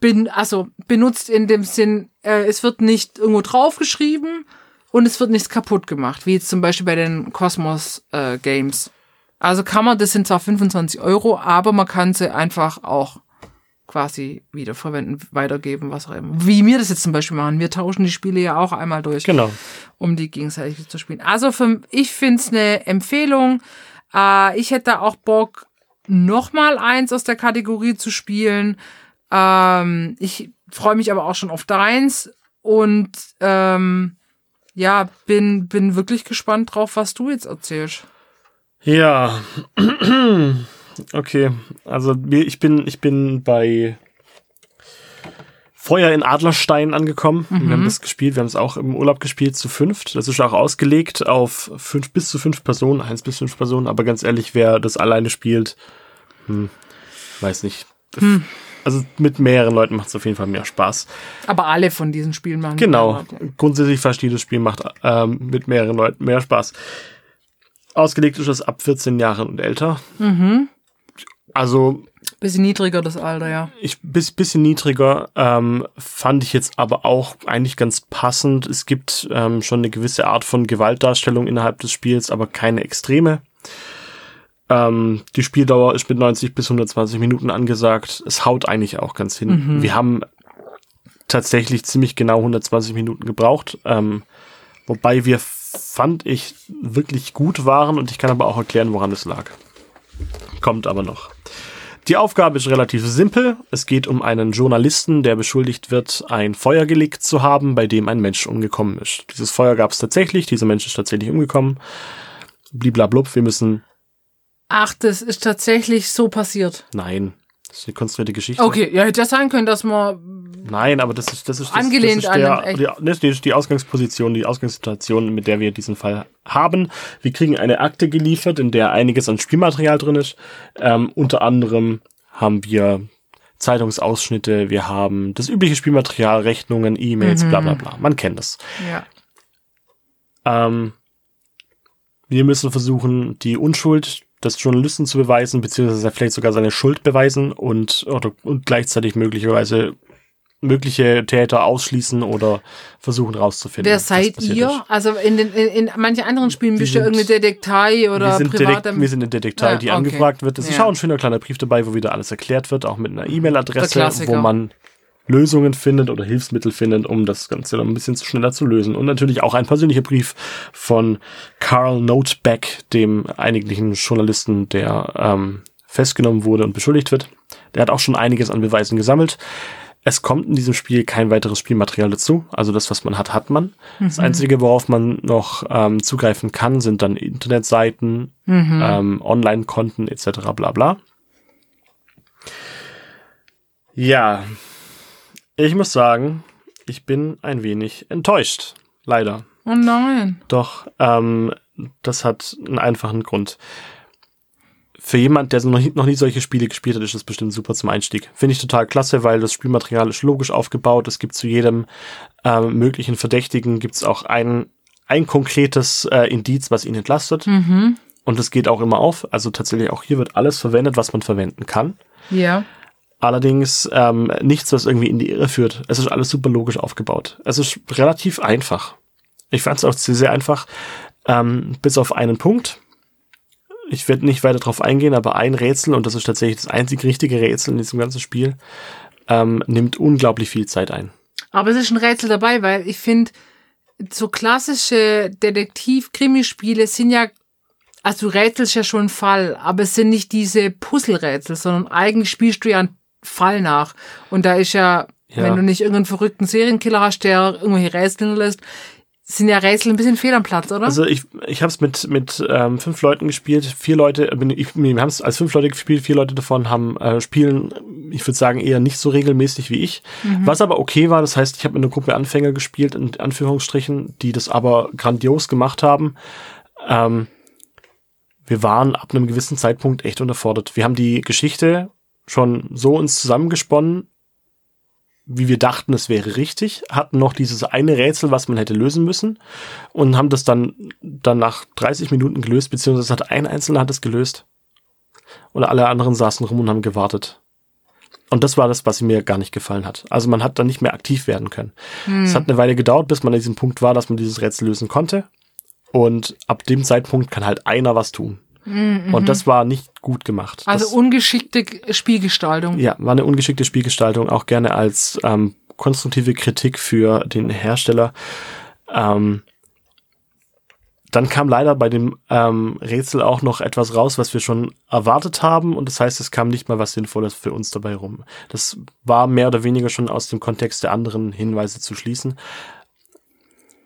bin, also benutzt in dem Sinn, äh, es wird nicht irgendwo draufgeschrieben und es wird nichts kaputt gemacht, wie jetzt zum Beispiel bei den Cosmos äh, Games. Also kann man, das sind zwar 25 Euro, aber man kann sie einfach auch quasi wiederverwenden, weitergeben, was auch immer. Wie wir das jetzt zum Beispiel machen. Wir tauschen die Spiele ja auch einmal durch, Genau. um die gegenseitig zu spielen. Also für, ich find's eine Empfehlung. Äh, ich hätte da auch Bock, noch mal eins aus der Kategorie zu spielen. Ähm, ich freue mich aber auch schon auf deins und ähm, ja, bin, bin wirklich gespannt drauf, was du jetzt erzählst. Ja. Okay. Also ich bin, ich bin bei Feuer in Adlerstein angekommen. Wir haben das gespielt, wir haben es auch im Urlaub gespielt zu fünft. Das ist auch ausgelegt auf fünf bis zu fünf Personen, eins bis fünf Personen, aber ganz ehrlich, wer das alleine spielt, hm, weiß nicht. Also mit mehreren Leuten macht es auf jeden Fall mehr Spaß. Aber alle von diesen Spielen machen Genau. Ja. Grundsätzlich fast jedes Spiel macht ähm, mit mehreren Leuten mehr Spaß. Ausgelegt ist das ab 14 Jahren und älter. Also Bisschen niedriger das Alter, ja. ich bis bisschen niedriger ähm, fand ich jetzt aber auch eigentlich ganz passend. Es gibt ähm, schon eine gewisse Art von Gewaltdarstellung innerhalb des Spiels, aber keine extreme. Ähm, die Spieldauer ist mit 90 bis 120 Minuten angesagt. Es haut eigentlich auch ganz hin. Wir haben tatsächlich ziemlich genau 120 Minuten gebraucht, ähm, wobei wir fand ich wirklich gut waren und ich kann aber auch erklären, woran es lag. Kommt aber noch. Die Aufgabe ist relativ simpel. Es geht um einen Journalisten, der beschuldigt wird, ein Feuer gelegt zu haben, bei dem ein Mensch umgekommen ist. Dieses Feuer gab es tatsächlich, dieser Mensch ist tatsächlich umgekommen. Bliblablub, wir müssen. Ach, das ist tatsächlich so passiert. Nein, das ist eine konstruierte Geschichte. Okay, ja, hätte ja sein können, dass man. Nein, aber das ist das ist das, Angelehnt das an ist einem der, das ist die Ausgangsposition, die Ausgangssituation, mit der wir diesen Fall haben. Wir kriegen eine Akte geliefert, in der einiges an Spielmaterial drin ist. Ähm, unter anderem haben wir Zeitungsausschnitte, wir haben das übliche Spielmaterial, Rechnungen, E-Mails, bla bla bla. Man kennt das. Ja. Ähm, wir müssen versuchen, die Unschuld des Journalisten zu beweisen, beziehungsweise vielleicht sogar seine Schuld beweisen und, oder, und gleichzeitig möglicherweise mögliche Täter ausschließen oder versuchen rauszufinden. Wer seid ihr? ist. Also in, den, in, in manchen anderen Spielen bist du irgendeine Detektei oder wir sind, privat. Wir sind eine Detektei, Ja, die okay. angefragt wird. Es ist Ja. auch ein schöner kleiner Brief dabei, wo wieder alles erklärt wird, auch mit einer E-Mail-Adresse, wo man Lösungen findet oder Hilfsmittel findet, um das Ganze dann ein bisschen schneller zu lösen. Und natürlich auch ein persönlicher Brief von Carl Noteback, dem eigentlichen Journalisten, der ähm, festgenommen wurde und beschuldigt wird. Der hat auch schon einiges an Beweisen gesammelt. Es kommt in diesem Spiel kein weiteres Spielmaterial dazu. Also das, was man hat, hat man. Das Einzige, worauf man noch ähm, zugreifen kann, sind dann Internetseiten, ähm, Online-Konten etc. bla bla. Ja, ich muss sagen, ich bin ein wenig enttäuscht. Leider. Oh nein. Doch, ähm, das hat einen einfachen Grund. Für jemand, der noch nie, noch nie solche Spiele gespielt hat, ist das bestimmt super zum Einstieg. Finde ich total klasse, weil das Spielmaterial ist logisch aufgebaut. Es gibt zu jedem ähm, möglichen Verdächtigen gibt's auch ein, ein konkretes äh, Indiz, was ihn entlastet. Und es geht auch immer auf. Also tatsächlich auch hier wird alles verwendet, was man verwenden kann. Ja. Allerdings ähm, nichts, was irgendwie in die Irre führt. Es ist alles super logisch aufgebaut. Es ist relativ einfach. Ich fand es auch sehr, sehr einfach, ähm, bis auf einen Punkt. Ich werde nicht weiter darauf eingehen, aber ein Rätsel, und das ist tatsächlich das einzig richtige Rätsel in diesem ganzen Spiel, ähm, nimmt unglaublich viel Zeit ein. Aber es ist ein Rätsel dabei, weil ich finde, so klassische Detektiv-Krimispiele sind ja, also du rätselst ja schon einen Fall, aber es sind nicht diese Puzzle-Rätsel, sondern eigentlich spielst du ja einen Fall nach. Und da ist ja, Ja. wenn du nicht irgendeinen verrückten Serienkiller hast, der irgendwelche Rätsel lässt, sind ja Rätsel ein bisschen fehl am Platz, oder? Also ich, ich habe es mit, mit ähm, fünf Leuten gespielt. Vier Leute, bin ich, wir haben es als fünf Leute gespielt. Vier Leute davon haben äh, spielen, ich würde sagen, eher nicht so regelmäßig wie ich. Was aber okay war, das heißt, ich habe mit einer Gruppe Anfänger gespielt, in Anführungsstrichen, die das aber grandios gemacht haben. Ähm, wir waren ab einem gewissen Zeitpunkt echt unterfordert. Wir haben die Geschichte schon so uns zusammengesponnen, wie wir dachten, es wäre richtig, hatten noch dieses eine Rätsel, was man hätte lösen müssen und haben das dann, dann nach 30 Minuten gelöst, beziehungsweise hat ein Einzelner hat es gelöst. Und alle anderen saßen rum und haben gewartet. Und das war das, was mir gar nicht gefallen hat. Also man hat dann nicht mehr aktiv werden können. Es hat eine Weile gedauert, bis man an diesem Punkt war, dass man dieses Rätsel lösen konnte. Und ab dem Zeitpunkt kann halt einer was tun. Und das war nicht gut gemacht. also das, ungeschickte Spielgestaltung. ja, war eine ungeschickte Spielgestaltung, auch gerne als ähm, konstruktive Kritik für den Hersteller. Ähm, dann kam leider bei dem ähm, Rätsel auch noch etwas raus, was wir schon erwartet haben. Und das heißt, es kam nicht mal was Sinnvolles für uns dabei rum. Das war mehr oder weniger schon aus dem Kontext der anderen Hinweise zu schließen.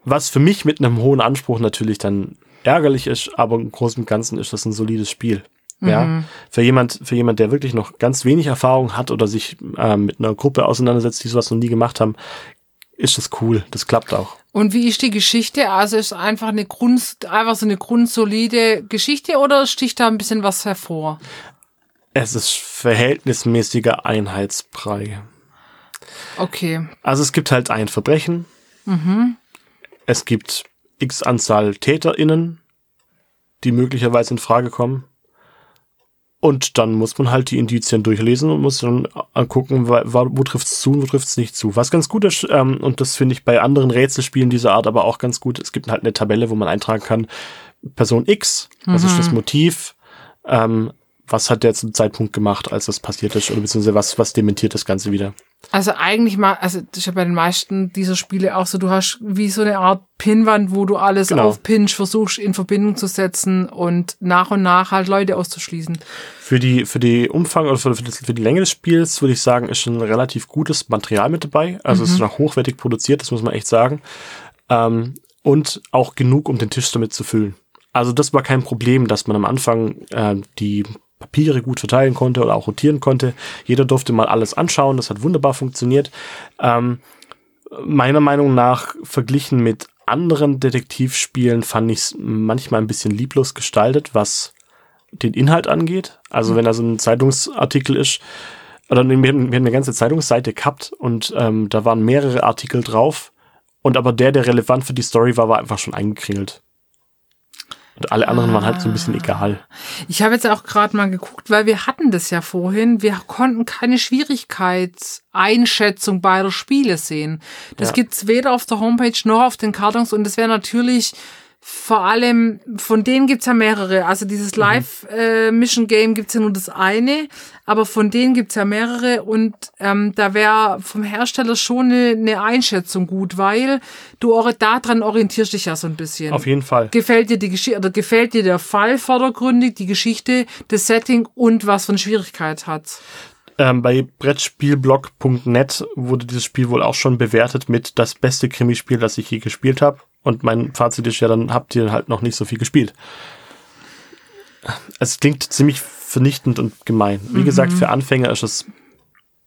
Was für mich mit einem hohen Anspruch natürlich dann ärgerlich ist, aber im Großen und Ganzen ist das ein solides Spiel. Ja, für jemand, für jemand, der wirklich noch ganz wenig Erfahrung hat oder sich ähm, mit einer Gruppe auseinandersetzt, die sowas noch nie gemacht haben, ist das cool. Das klappt auch. Und wie ist die Geschichte? Also ist einfach eine Grund, einfach so eine grundsolide Geschichte oder sticht da ein bisschen was hervor? Es ist verhältnismäßiger Einheitsbrei. Okay. Also es gibt halt ein Verbrechen. Es gibt x Anzahl TäterInnen, die möglicherweise in Frage kommen. Und dann muss man halt die Indizien durchlesen und muss dann angucken, wa- wo trifft's zu und wo trifft's nicht zu. Was ganz gut ist, ähm, und das finde ich bei anderen Rätselspielen dieser Art aber auch ganz gut, es gibt halt eine Tabelle, wo man eintragen kann, Person X, was ist das Motiv, ähm, was hat der zum Zeitpunkt gemacht, als das passiert ist, oder beziehungsweise was, was dementiert das Ganze wieder. Also eigentlich mal, also das ist ja bei den meisten dieser Spiele auch so, du hast wie so eine Art Pinwand, wo du alles Genau. aufpinst, versuchst in Verbindung zu setzen und nach und nach halt Leute auszuschließen. Für die, für die Umfang oder für, das, für die Länge des Spiels würde ich sagen, ist schon relativ gutes Material mit dabei. Also es ist noch hochwertig produziert, das muss man echt sagen. Ähm, und auch genug, um den Tisch damit zu füllen. Also das war kein Problem, dass man am Anfang äh, die Papiere gut verteilen konnte oder auch rotieren konnte. Jeder durfte mal alles anschauen, das hat wunderbar funktioniert. Ähm, meiner Meinung nach, verglichen mit anderen Detektivspielen, fand ich es manchmal ein bisschen lieblos gestaltet, was den Inhalt angeht. Also wenn da so ein Zeitungsartikel ist, oder wir hatten eine ganze Zeitungsseite gehabt und ähm, da waren mehrere Artikel drauf. Und aber der, der relevant für die Story war, war einfach schon eingekringelt. Und alle anderen waren halt so ein bisschen egal. Ich habe jetzt auch gerade mal geguckt, weil wir hatten das ja vorhin. Wir konnten keine Schwierigkeitseinschätzung beider Spiele sehen. Das Ja. gibt's weder auf der Homepage noch auf den Kartons und das wäre natürlich vor allem, von denen gibt's ja mehrere. Also dieses Live-Mission-Game gibt's ja nur das eine, aber von denen gibt's ja mehrere und ähm, da wäre vom Hersteller schon eine, eine Einschätzung gut, weil du daran orientierst dich ja so ein bisschen. Auf jeden Fall. Gefällt dir die Geschichte oder gefällt dir der Fall vordergründig, die Geschichte, das Setting und was eine Schwierigkeit hat? Ähm, bei Brettspielblog.net wurde dieses Spiel wohl auch schon bewertet mit das beste Krimispiel, das ich je gespielt habe. Und mein Fazit ist ja, dann habt ihr halt noch nicht so viel gespielt. Es klingt ziemlich vernichtend und gemein. Wie gesagt, für Anfänger ist es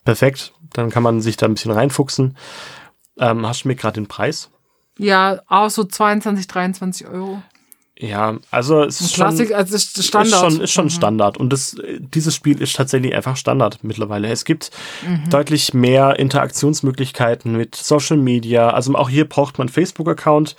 perfekt. Dann kann man sich da ein bisschen reinfuchsen. Ähm, hast du mir gerade den Preis? Ja, auch so 22, 23 Euro. Ja, also es ist schon, Klassik, also ist Standard. Ist schon, ist schon Standard. Und das, dieses Spiel ist tatsächlich einfach Standard mittlerweile. Es gibt deutlich mehr Interaktionsmöglichkeiten mit Social Media. Also auch hier braucht man Facebook-Account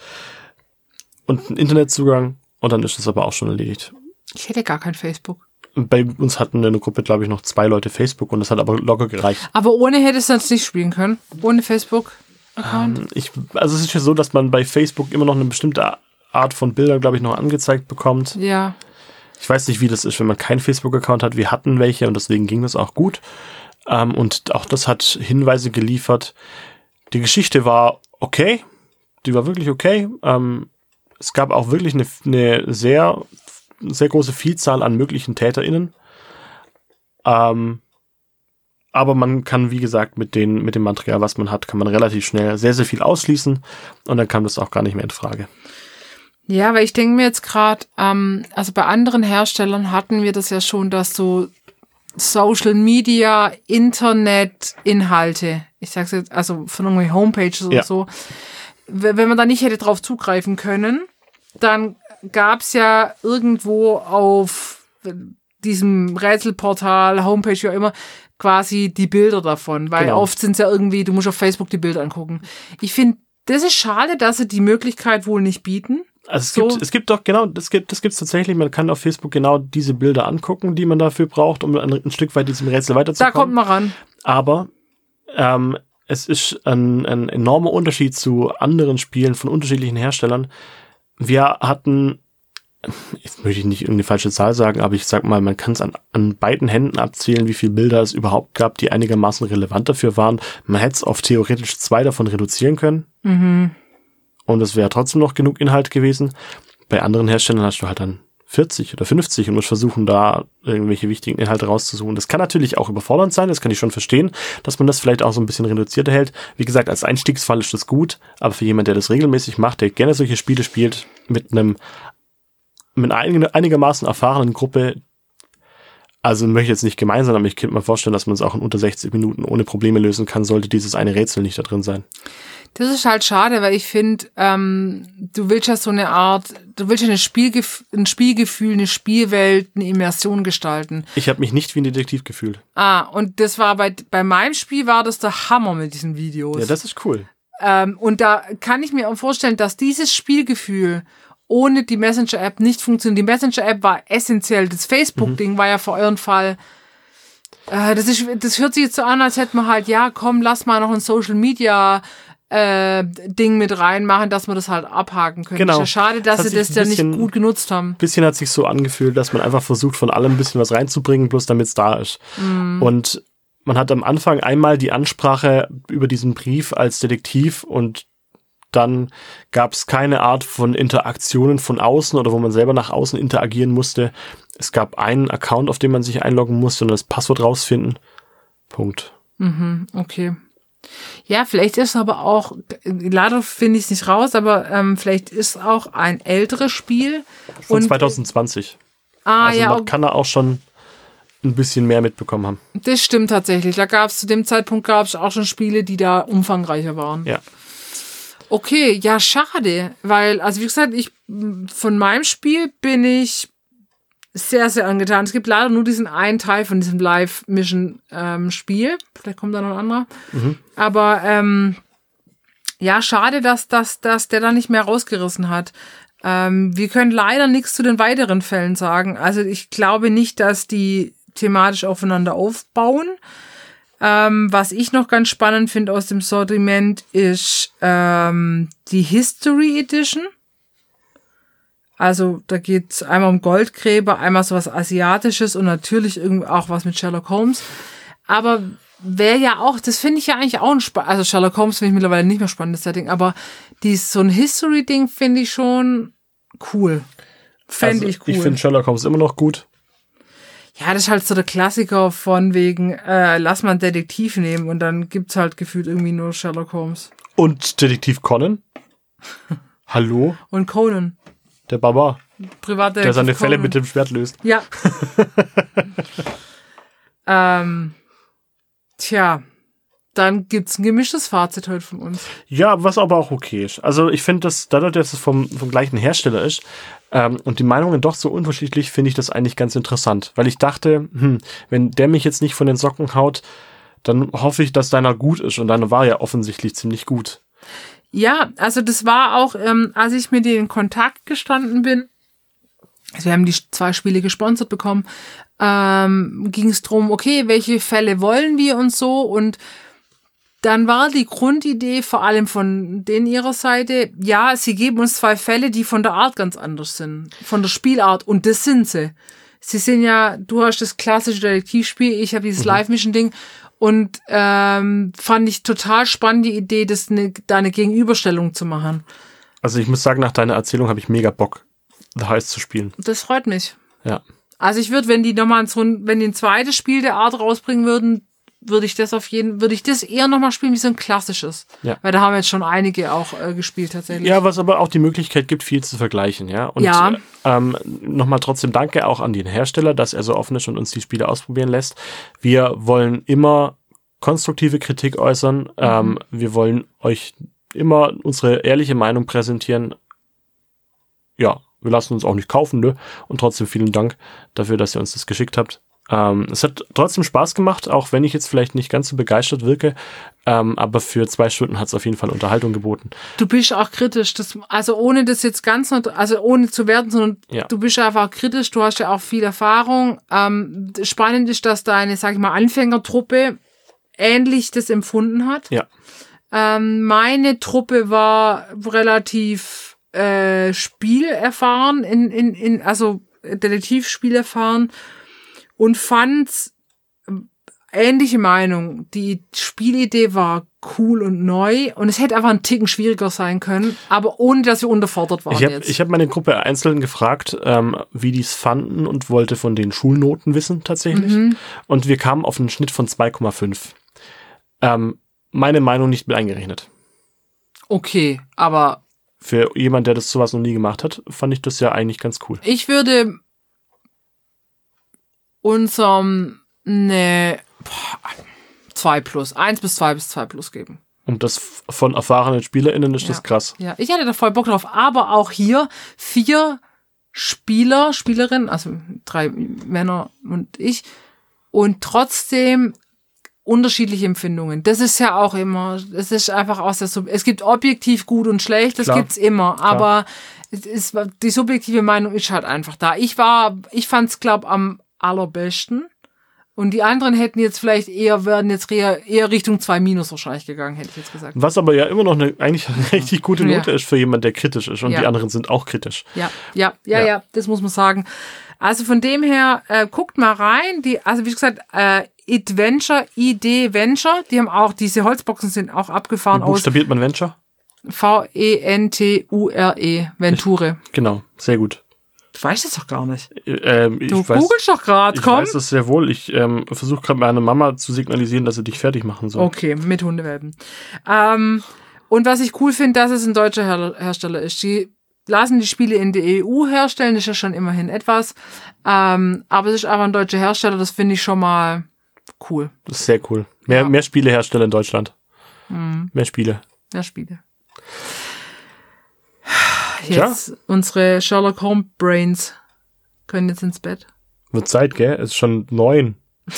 und einen Internetzugang. Und dann ist es aber auch schon erledigt. Ich hätte gar kein Facebook. Bei uns hatten in der Gruppe, glaube ich, noch zwei Leute Facebook und das hat aber locker gereicht. Aber ohne hättest du das nicht spielen können? Ohne Facebook-Account? Ähm, ich, also es ist ja so, dass man bei Facebook immer noch eine bestimmte Art von Bildern, glaube ich, noch angezeigt bekommt. ja. Ich weiß nicht, wie das ist, wenn man keinen Facebook-Account hat. Wir hatten welche und deswegen ging das auch gut. Ähm, und auch das hat Hinweise geliefert. Die Geschichte war okay. Die war wirklich okay. Ähm, es gab auch wirklich eine, eine sehr, sehr große Vielzahl an möglichen TäterInnen. Ähm, aber man kann, wie gesagt, mit, den, mit dem Material, was man hat, kann man relativ schnell sehr, sehr viel ausschließen. Und dann kam das auch gar nicht mehr in Frage. Ja, weil ich denke mir jetzt gerade, ähm, also bei anderen Herstellern hatten wir das ja schon, dass so Social Media, Internet, Inhalte, ich sag's jetzt, also von irgendwie Homepages oder Ja. so, w- wenn man da nicht hätte drauf zugreifen können, dann gab's ja irgendwo auf diesem Rätselportal, Homepage, wie auch immer, quasi die Bilder davon, weil Genau. oft sind's ja irgendwie, du musst auf Facebook die Bilder angucken. Ich finde, das ist schade, dass sie die Möglichkeit wohl nicht bieten. Also es So. gibt, es gibt doch genau, das gibt, das gibt's tatsächlich. Man kann auf Facebook genau diese Bilder angucken, die man dafür braucht, um ein, ein Stück weit diesem Rätsel Da weiterzukommen. kommt man ran. Aber ähm, es ist ein, ein enormer Unterschied zu anderen Spielen von unterschiedlichen Herstellern. Wir hatten, jetzt möchte ich nicht irgendeine falsche Zahl sagen, aber ich sag mal, man kann es an, an beiden Händen abzählen, wie viele Bilder es überhaupt gab, die einigermaßen relevant dafür waren. Man hätte es auf theoretisch zwei davon reduzieren können. Und es wäre trotzdem noch genug Inhalt gewesen. Bei anderen Herstellern hast du halt dann 40 oder 50 und musst versuchen, da irgendwelche wichtigen Inhalte rauszusuchen. Das kann natürlich auch überfordernd sein, das kann ich schon verstehen, dass man das vielleicht auch so ein bisschen reduzierter hält. Wie gesagt, als Einstiegsfall ist das gut, aber für jemand, der das regelmäßig macht, der gerne solche Spiele spielt, mit einem mit einigermaßen erfahrenen Gruppe, also möchte ich jetzt nicht gemein sein, aber ich könnte mir vorstellen, dass man es auch in unter 60 Minuten ohne Probleme lösen kann, sollte dieses eine Rätsel nicht da drin sein. Das ist halt schade, weil ich finde, ähm, du willst ja so eine Art, du willst ja Spielgef ein Spielgefühl, eine Spielwelt, eine Immersion gestalten. Ich habe mich nicht wie ein Detektiv gefühlt. Ah, und das war bei, bei meinem Spiel war das der Hammer mit diesen Videos. Ja, das ist cool. ähm, und da kann ich mir auch vorstellen, dass dieses Spielgefühl ohne die Messenger-App nicht funktioniert. Die Messenger-App war essentiell. Das Facebook-Ding war ja für euren Fall. Äh, das, ist, das hört sich jetzt so an, als hätte man halt, ja, komm, lass mal noch ein Social Media äh, Ding mit reinmachen, dass wir das halt abhaken können. Genau. Schade, dass Das sie das ein ja nicht bisschen- gut genutzt haben. bisschen hat sich so angefühlt, dass man einfach versucht, von allem ein bisschen was reinzubringen, bloß damit es da ist. Und man hat am Anfang einmal die Ansprache über diesen Brief als Detektiv und dann gab es keine Art von Interaktionen von außen oder wo man selber nach außen interagieren musste. Es gab einen Account, auf den man sich einloggen musste und das Passwort rausfinden. Punkt. Okay. Ja, vielleicht ist aber auch, leider finde ich es nicht raus, aber ähm, vielleicht ist auch ein älteres Spiel. Von Und, 2020. ah, also ja, man kann da auch schon ein bisschen mehr mitbekommen haben. Das stimmt tatsächlich. Da gab es zu dem Zeitpunkt gab es auch schon Spiele, die da umfangreicher waren. Ja. Okay, ja, schade, weil, also wie gesagt, ich von meinem Spiel bin ich sehr, sehr angetan. Es gibt leider nur diesen einen Teil von diesem Live-Mission-Spiel. Vielleicht kommt da noch ein anderer. Aber ähm, ja, schade, dass, dass, dass der da nicht mehr rausgerissen hat. Ähm, wir können leider nichts zu den weiteren Fällen sagen. Also ich glaube nicht, dass die thematisch aufeinander aufbauen. Ähm, was ich noch ganz spannend finde aus dem Sortiment ist ähm, die History Edition. Also da geht's einmal um Goldgräber, einmal so was Asiatisches und natürlich irgendwie auch was mit Sherlock Holmes. Aber wäre ja auch, das finde ich ja eigentlich auch ein Spa Also Sherlock Holmes finde ich mittlerweile nicht mehr spannendes Setting, aber dies, so ein History-Ding finde ich schon cool. Fände Also, ich cool. Ich finde Sherlock Holmes immer noch gut. Ja, das ist halt so der Klassiker von wegen, äh, lass mal einen Detektiv nehmen und dann gibt's halt gefühlt irgendwie nur Sherlock Holmes. Und Detektiv Conan. Hallo, Und Conan. Der Baba, Privatdetektiv. der seine Fälle mit dem Schwert löst. Ja. ähm, tja, dann gibt's ein gemischtes Fazit heute von uns. Ja, was aber auch okay ist. Also ich finde, dass dadurch, dass es vom, vom gleichen Hersteller ist ähm, und die Meinungen doch so unterschiedlich, finde ich das eigentlich ganz interessant. Weil ich dachte, hm, wenn der mich jetzt nicht von den Socken haut, dann hoffe ich, dass deiner gut ist. Und deiner war ja offensichtlich ziemlich gut. Ja, also das war auch, ähm, als ich mit denen in Kontakt gestanden bin, also wir haben die zwei Spiele gesponsert bekommen, ähm, ging es drum, okay, welche Fälle wollen wir und so. Und dann war die Grundidee vor allem von denen ihrer Seite, ja, sie geben uns zwei Fälle, die von der Art ganz anders sind, von der Spielart. Und das sind sie. Sie sind ja, du hast das klassische Detektivspiel, ich habe dieses Live-Mission-Ding und ähm, fand ich total spannend die Idee, das eine, da eine Gegenüberstellung zu machen. Also ich muss sagen, nach deiner Erzählung habe ich mega Bock, The Heist zu spielen. Das freut mich. Ja. Also ich würde, wenn die nochmal so ein, wenn die ein zweites Spiel der Art rausbringen würden, würde ich das auf jeden, würde ich das eher nochmal spielen wie so ein klassisches. Ja. Weil da haben jetzt schon einige auch äh, gespielt tatsächlich. Ja, was aber auch die Möglichkeit gibt, viel zu vergleichen, ja. Und Ja. ähm, nochmal trotzdem danke auch an den Hersteller, dass er so offen ist und uns die Spiele ausprobieren lässt. Wir wollen immer konstruktive Kritik äußern. Ähm, wir wollen euch immer unsere ehrliche Meinung präsentieren. Ja, wir lassen uns auch nicht kaufen, ne? Und trotzdem vielen Dank dafür, dass ihr uns das geschickt habt. Ähm, es hat trotzdem Spaß gemacht, auch wenn ich jetzt vielleicht nicht ganz so begeistert wirke. Ähm, aber für zwei Stunden hat es auf jeden Fall Unterhaltung geboten. Du bist auch kritisch, das, also ohne das jetzt ganz, also ohne zu werten, sondern Ja. du bist einfach kritisch, du hast ja auch viel Erfahrung. Ähm, spannend ist, dass deine, sag ich mal, Anfängertruppe ähnlich das empfunden hat. Ja. Ähm, meine Truppe war relativ äh, spielerfahren, in, in, in, also Detektivspiel erfahren und fand ähnliche Meinung. Die Spielidee war cool und neu und es hätte einfach einen Ticken schwieriger sein können, aber ohne dass wir unterfordert waren Ich habe jetzt. ich hab meine Gruppe einzeln gefragt, ähm, wie die es fanden und wollte von den Schulnoten wissen tatsächlich. Mhm. Und wir kamen auf einen Schnitt von 2,5. Ähm, meine Meinung nicht mit eingerechnet. okay, aber Für jemand, der das sowas noch nie gemacht hat, fand ich das ja eigentlich ganz cool. ich würde unserem ne boah, zwei plus, eins bis zwei bis zwei plus geben. Und das von erfahrenen SpielerInnen ist das Ja. krass. Ja, ich hatte da voll Bock drauf, aber auch hier vier Spieler, Spielerinnen, also drei Männer und ich, und trotzdem unterschiedliche Empfindungen. Das ist ja auch immer, es ist einfach aus der Sub es gibt objektiv gut und schlecht, das Klar. gibt's immer, aber es ist, die subjektive Meinung ist halt einfach da. Ich war, ich fand's glaub am allerbesten. Und die anderen hätten jetzt vielleicht eher, werden jetzt eher, eher Richtung 2 Minus wahrscheinlich gegangen, hätte ich jetzt gesagt. Was aber ja immer noch eine eigentlich eine richtig gute Ja. Note ist für jemand, der kritisch ist. Und Ja. die anderen sind auch kritisch. Ja, ja, ja, Ja. ja, das muss man sagen. Also von dem her, äh, guckt mal rein. Die, also wie gesagt, äh, Adventure, ID Venture, die haben auch, diese Holzboxen sind auch abgefahren aus buchstabiert man Venture? V-E-N-T-U-R-E, E, Venture. Genau, sehr gut. Du weißt es doch gar nicht. Ähm, ich Du googelst doch gerade, ich komm. weiß es sehr wohl. Ich ähm, versuche gerade meiner Mama zu signalisieren, dass sie dich fertig machen soll. Okay, mit Hundewelpen. Ähm, und was ich cool finde, dass es ein deutscher Her Hersteller ist. Die lassen die Spiele in der EU herstellen, das ist ja schon immerhin etwas. Ähm, aber es ist aber ein deutscher Hersteller, das finde ich schon mal cool. Das ist sehr cool. Mehr, Ja. Mhm. mehr Spielehersteller in Deutschland. Mehr Spiele. Ja, Spiele. Jetzt unsere Sherlock Holmes Brains können jetzt ins Bett. Wird Zeit, gell? Es ist schon neun.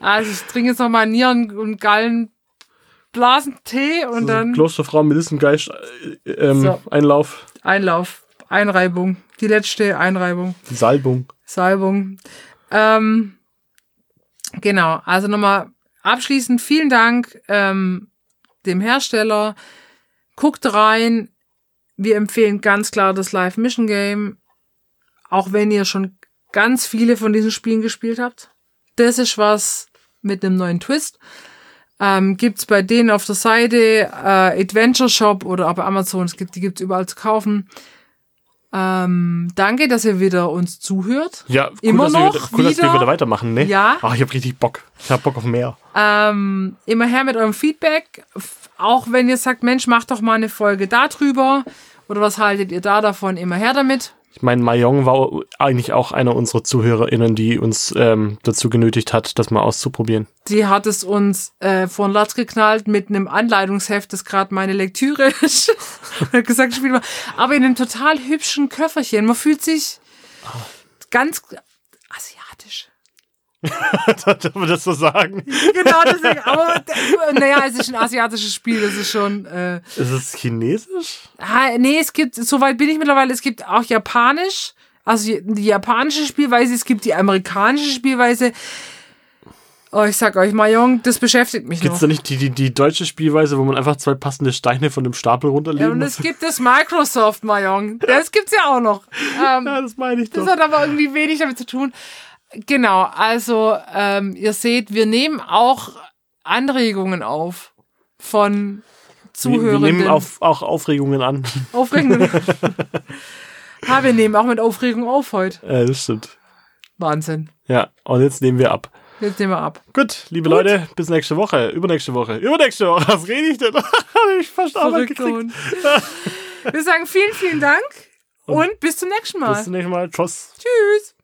Also ich trinke jetzt nochmal Nieren und Gallen Blasentee und dann Klosterfrau Melissengeist äh, ähm, So. Einlauf, Einlauf, Einreibung. Die letzte Einreibung. die Salbung. Salbung. Ähm, genau, also nochmal abschließend vielen Dank ähm, dem Hersteller. Guckt rein. Wir empfehlen ganz klar das Live Mission Game. Auch wenn ihr schon ganz viele von diesen Spielen gespielt habt. Das ist was mit einem neuen Twist. Ähm, gibt's bei denen auf der Seite äh, Adventure Shop oder auch bei Amazon. Es gibt, die gibt's überall zu kaufen. Ähm, danke, dass ihr wieder uns zuhört. Ja, cool, Immer dass, wir noch wieder, cool dass wir wieder? wieder weitermachen, ne? Ja. Ach, ich hab richtig Bock. Ich hab Bock auf mehr. Ähm, immer her mit eurem Feedback. Auch wenn ihr sagt, Mensch, macht doch mal eine Folge darüber. Oder was haltet ihr da davon? Immer her damit. Ich meine, Mayong war eigentlich auch einer unserer ZuhörerInnen, die uns ähm, dazu genötigt hat, das mal auszuprobieren. Die hat es uns äh, vor den Latz geknallt mit einem Anleitungsheft, das gerade meine Lektüre ist. Und hat gesagt, spiel mal. Aber in einem total hübschen Köfferchen. Man fühlt sich ganz asiatisch. Darf man das so sagen? Genau, deswegen. Aber naja, es ist ein asiatisches Spiel, das ist schon. Äh, Ist es chinesisch? ah, nee, es gibt, soweit bin ich mittlerweile, es gibt auch Japanisch, also die japanische Spielweise, es gibt die amerikanische Spielweise. Oh, ich sag euch, Mahjong, das beschäftigt mich Gibt es noch. da nicht die, die, die deutsche Spielweise, wo man einfach zwei passende Steine von dem Stapel Ja, runterlegen und muss? es gibt das Microsoft Mahjong. Das gibt's ja auch noch. Ähm, Ja, das meine ich Das doch. hat aber irgendwie wenig damit zu tun. Genau, also ähm, ihr seht, wir nehmen auch Anregungen auf von Wir, Zuhörenden. wir nehmen auf, auch Aufregungen an. Aufregenden. ja, wir nehmen auch mit Aufregung auf heute. Ja, das stimmt. Wahnsinn. Ja, und jetzt nehmen wir ab. Jetzt nehmen wir ab. Gut, liebe Leute, bis nächste Woche. Übernächste Woche. Übernächste Woche. Was rede ich denn? Hab ich fast Arbeit Verrückter gekriegt. Hund. Wir sagen vielen, vielen Dank und bis zum nächsten Mal. Bis zum nächsten Mal. Tschüss. Tschüss.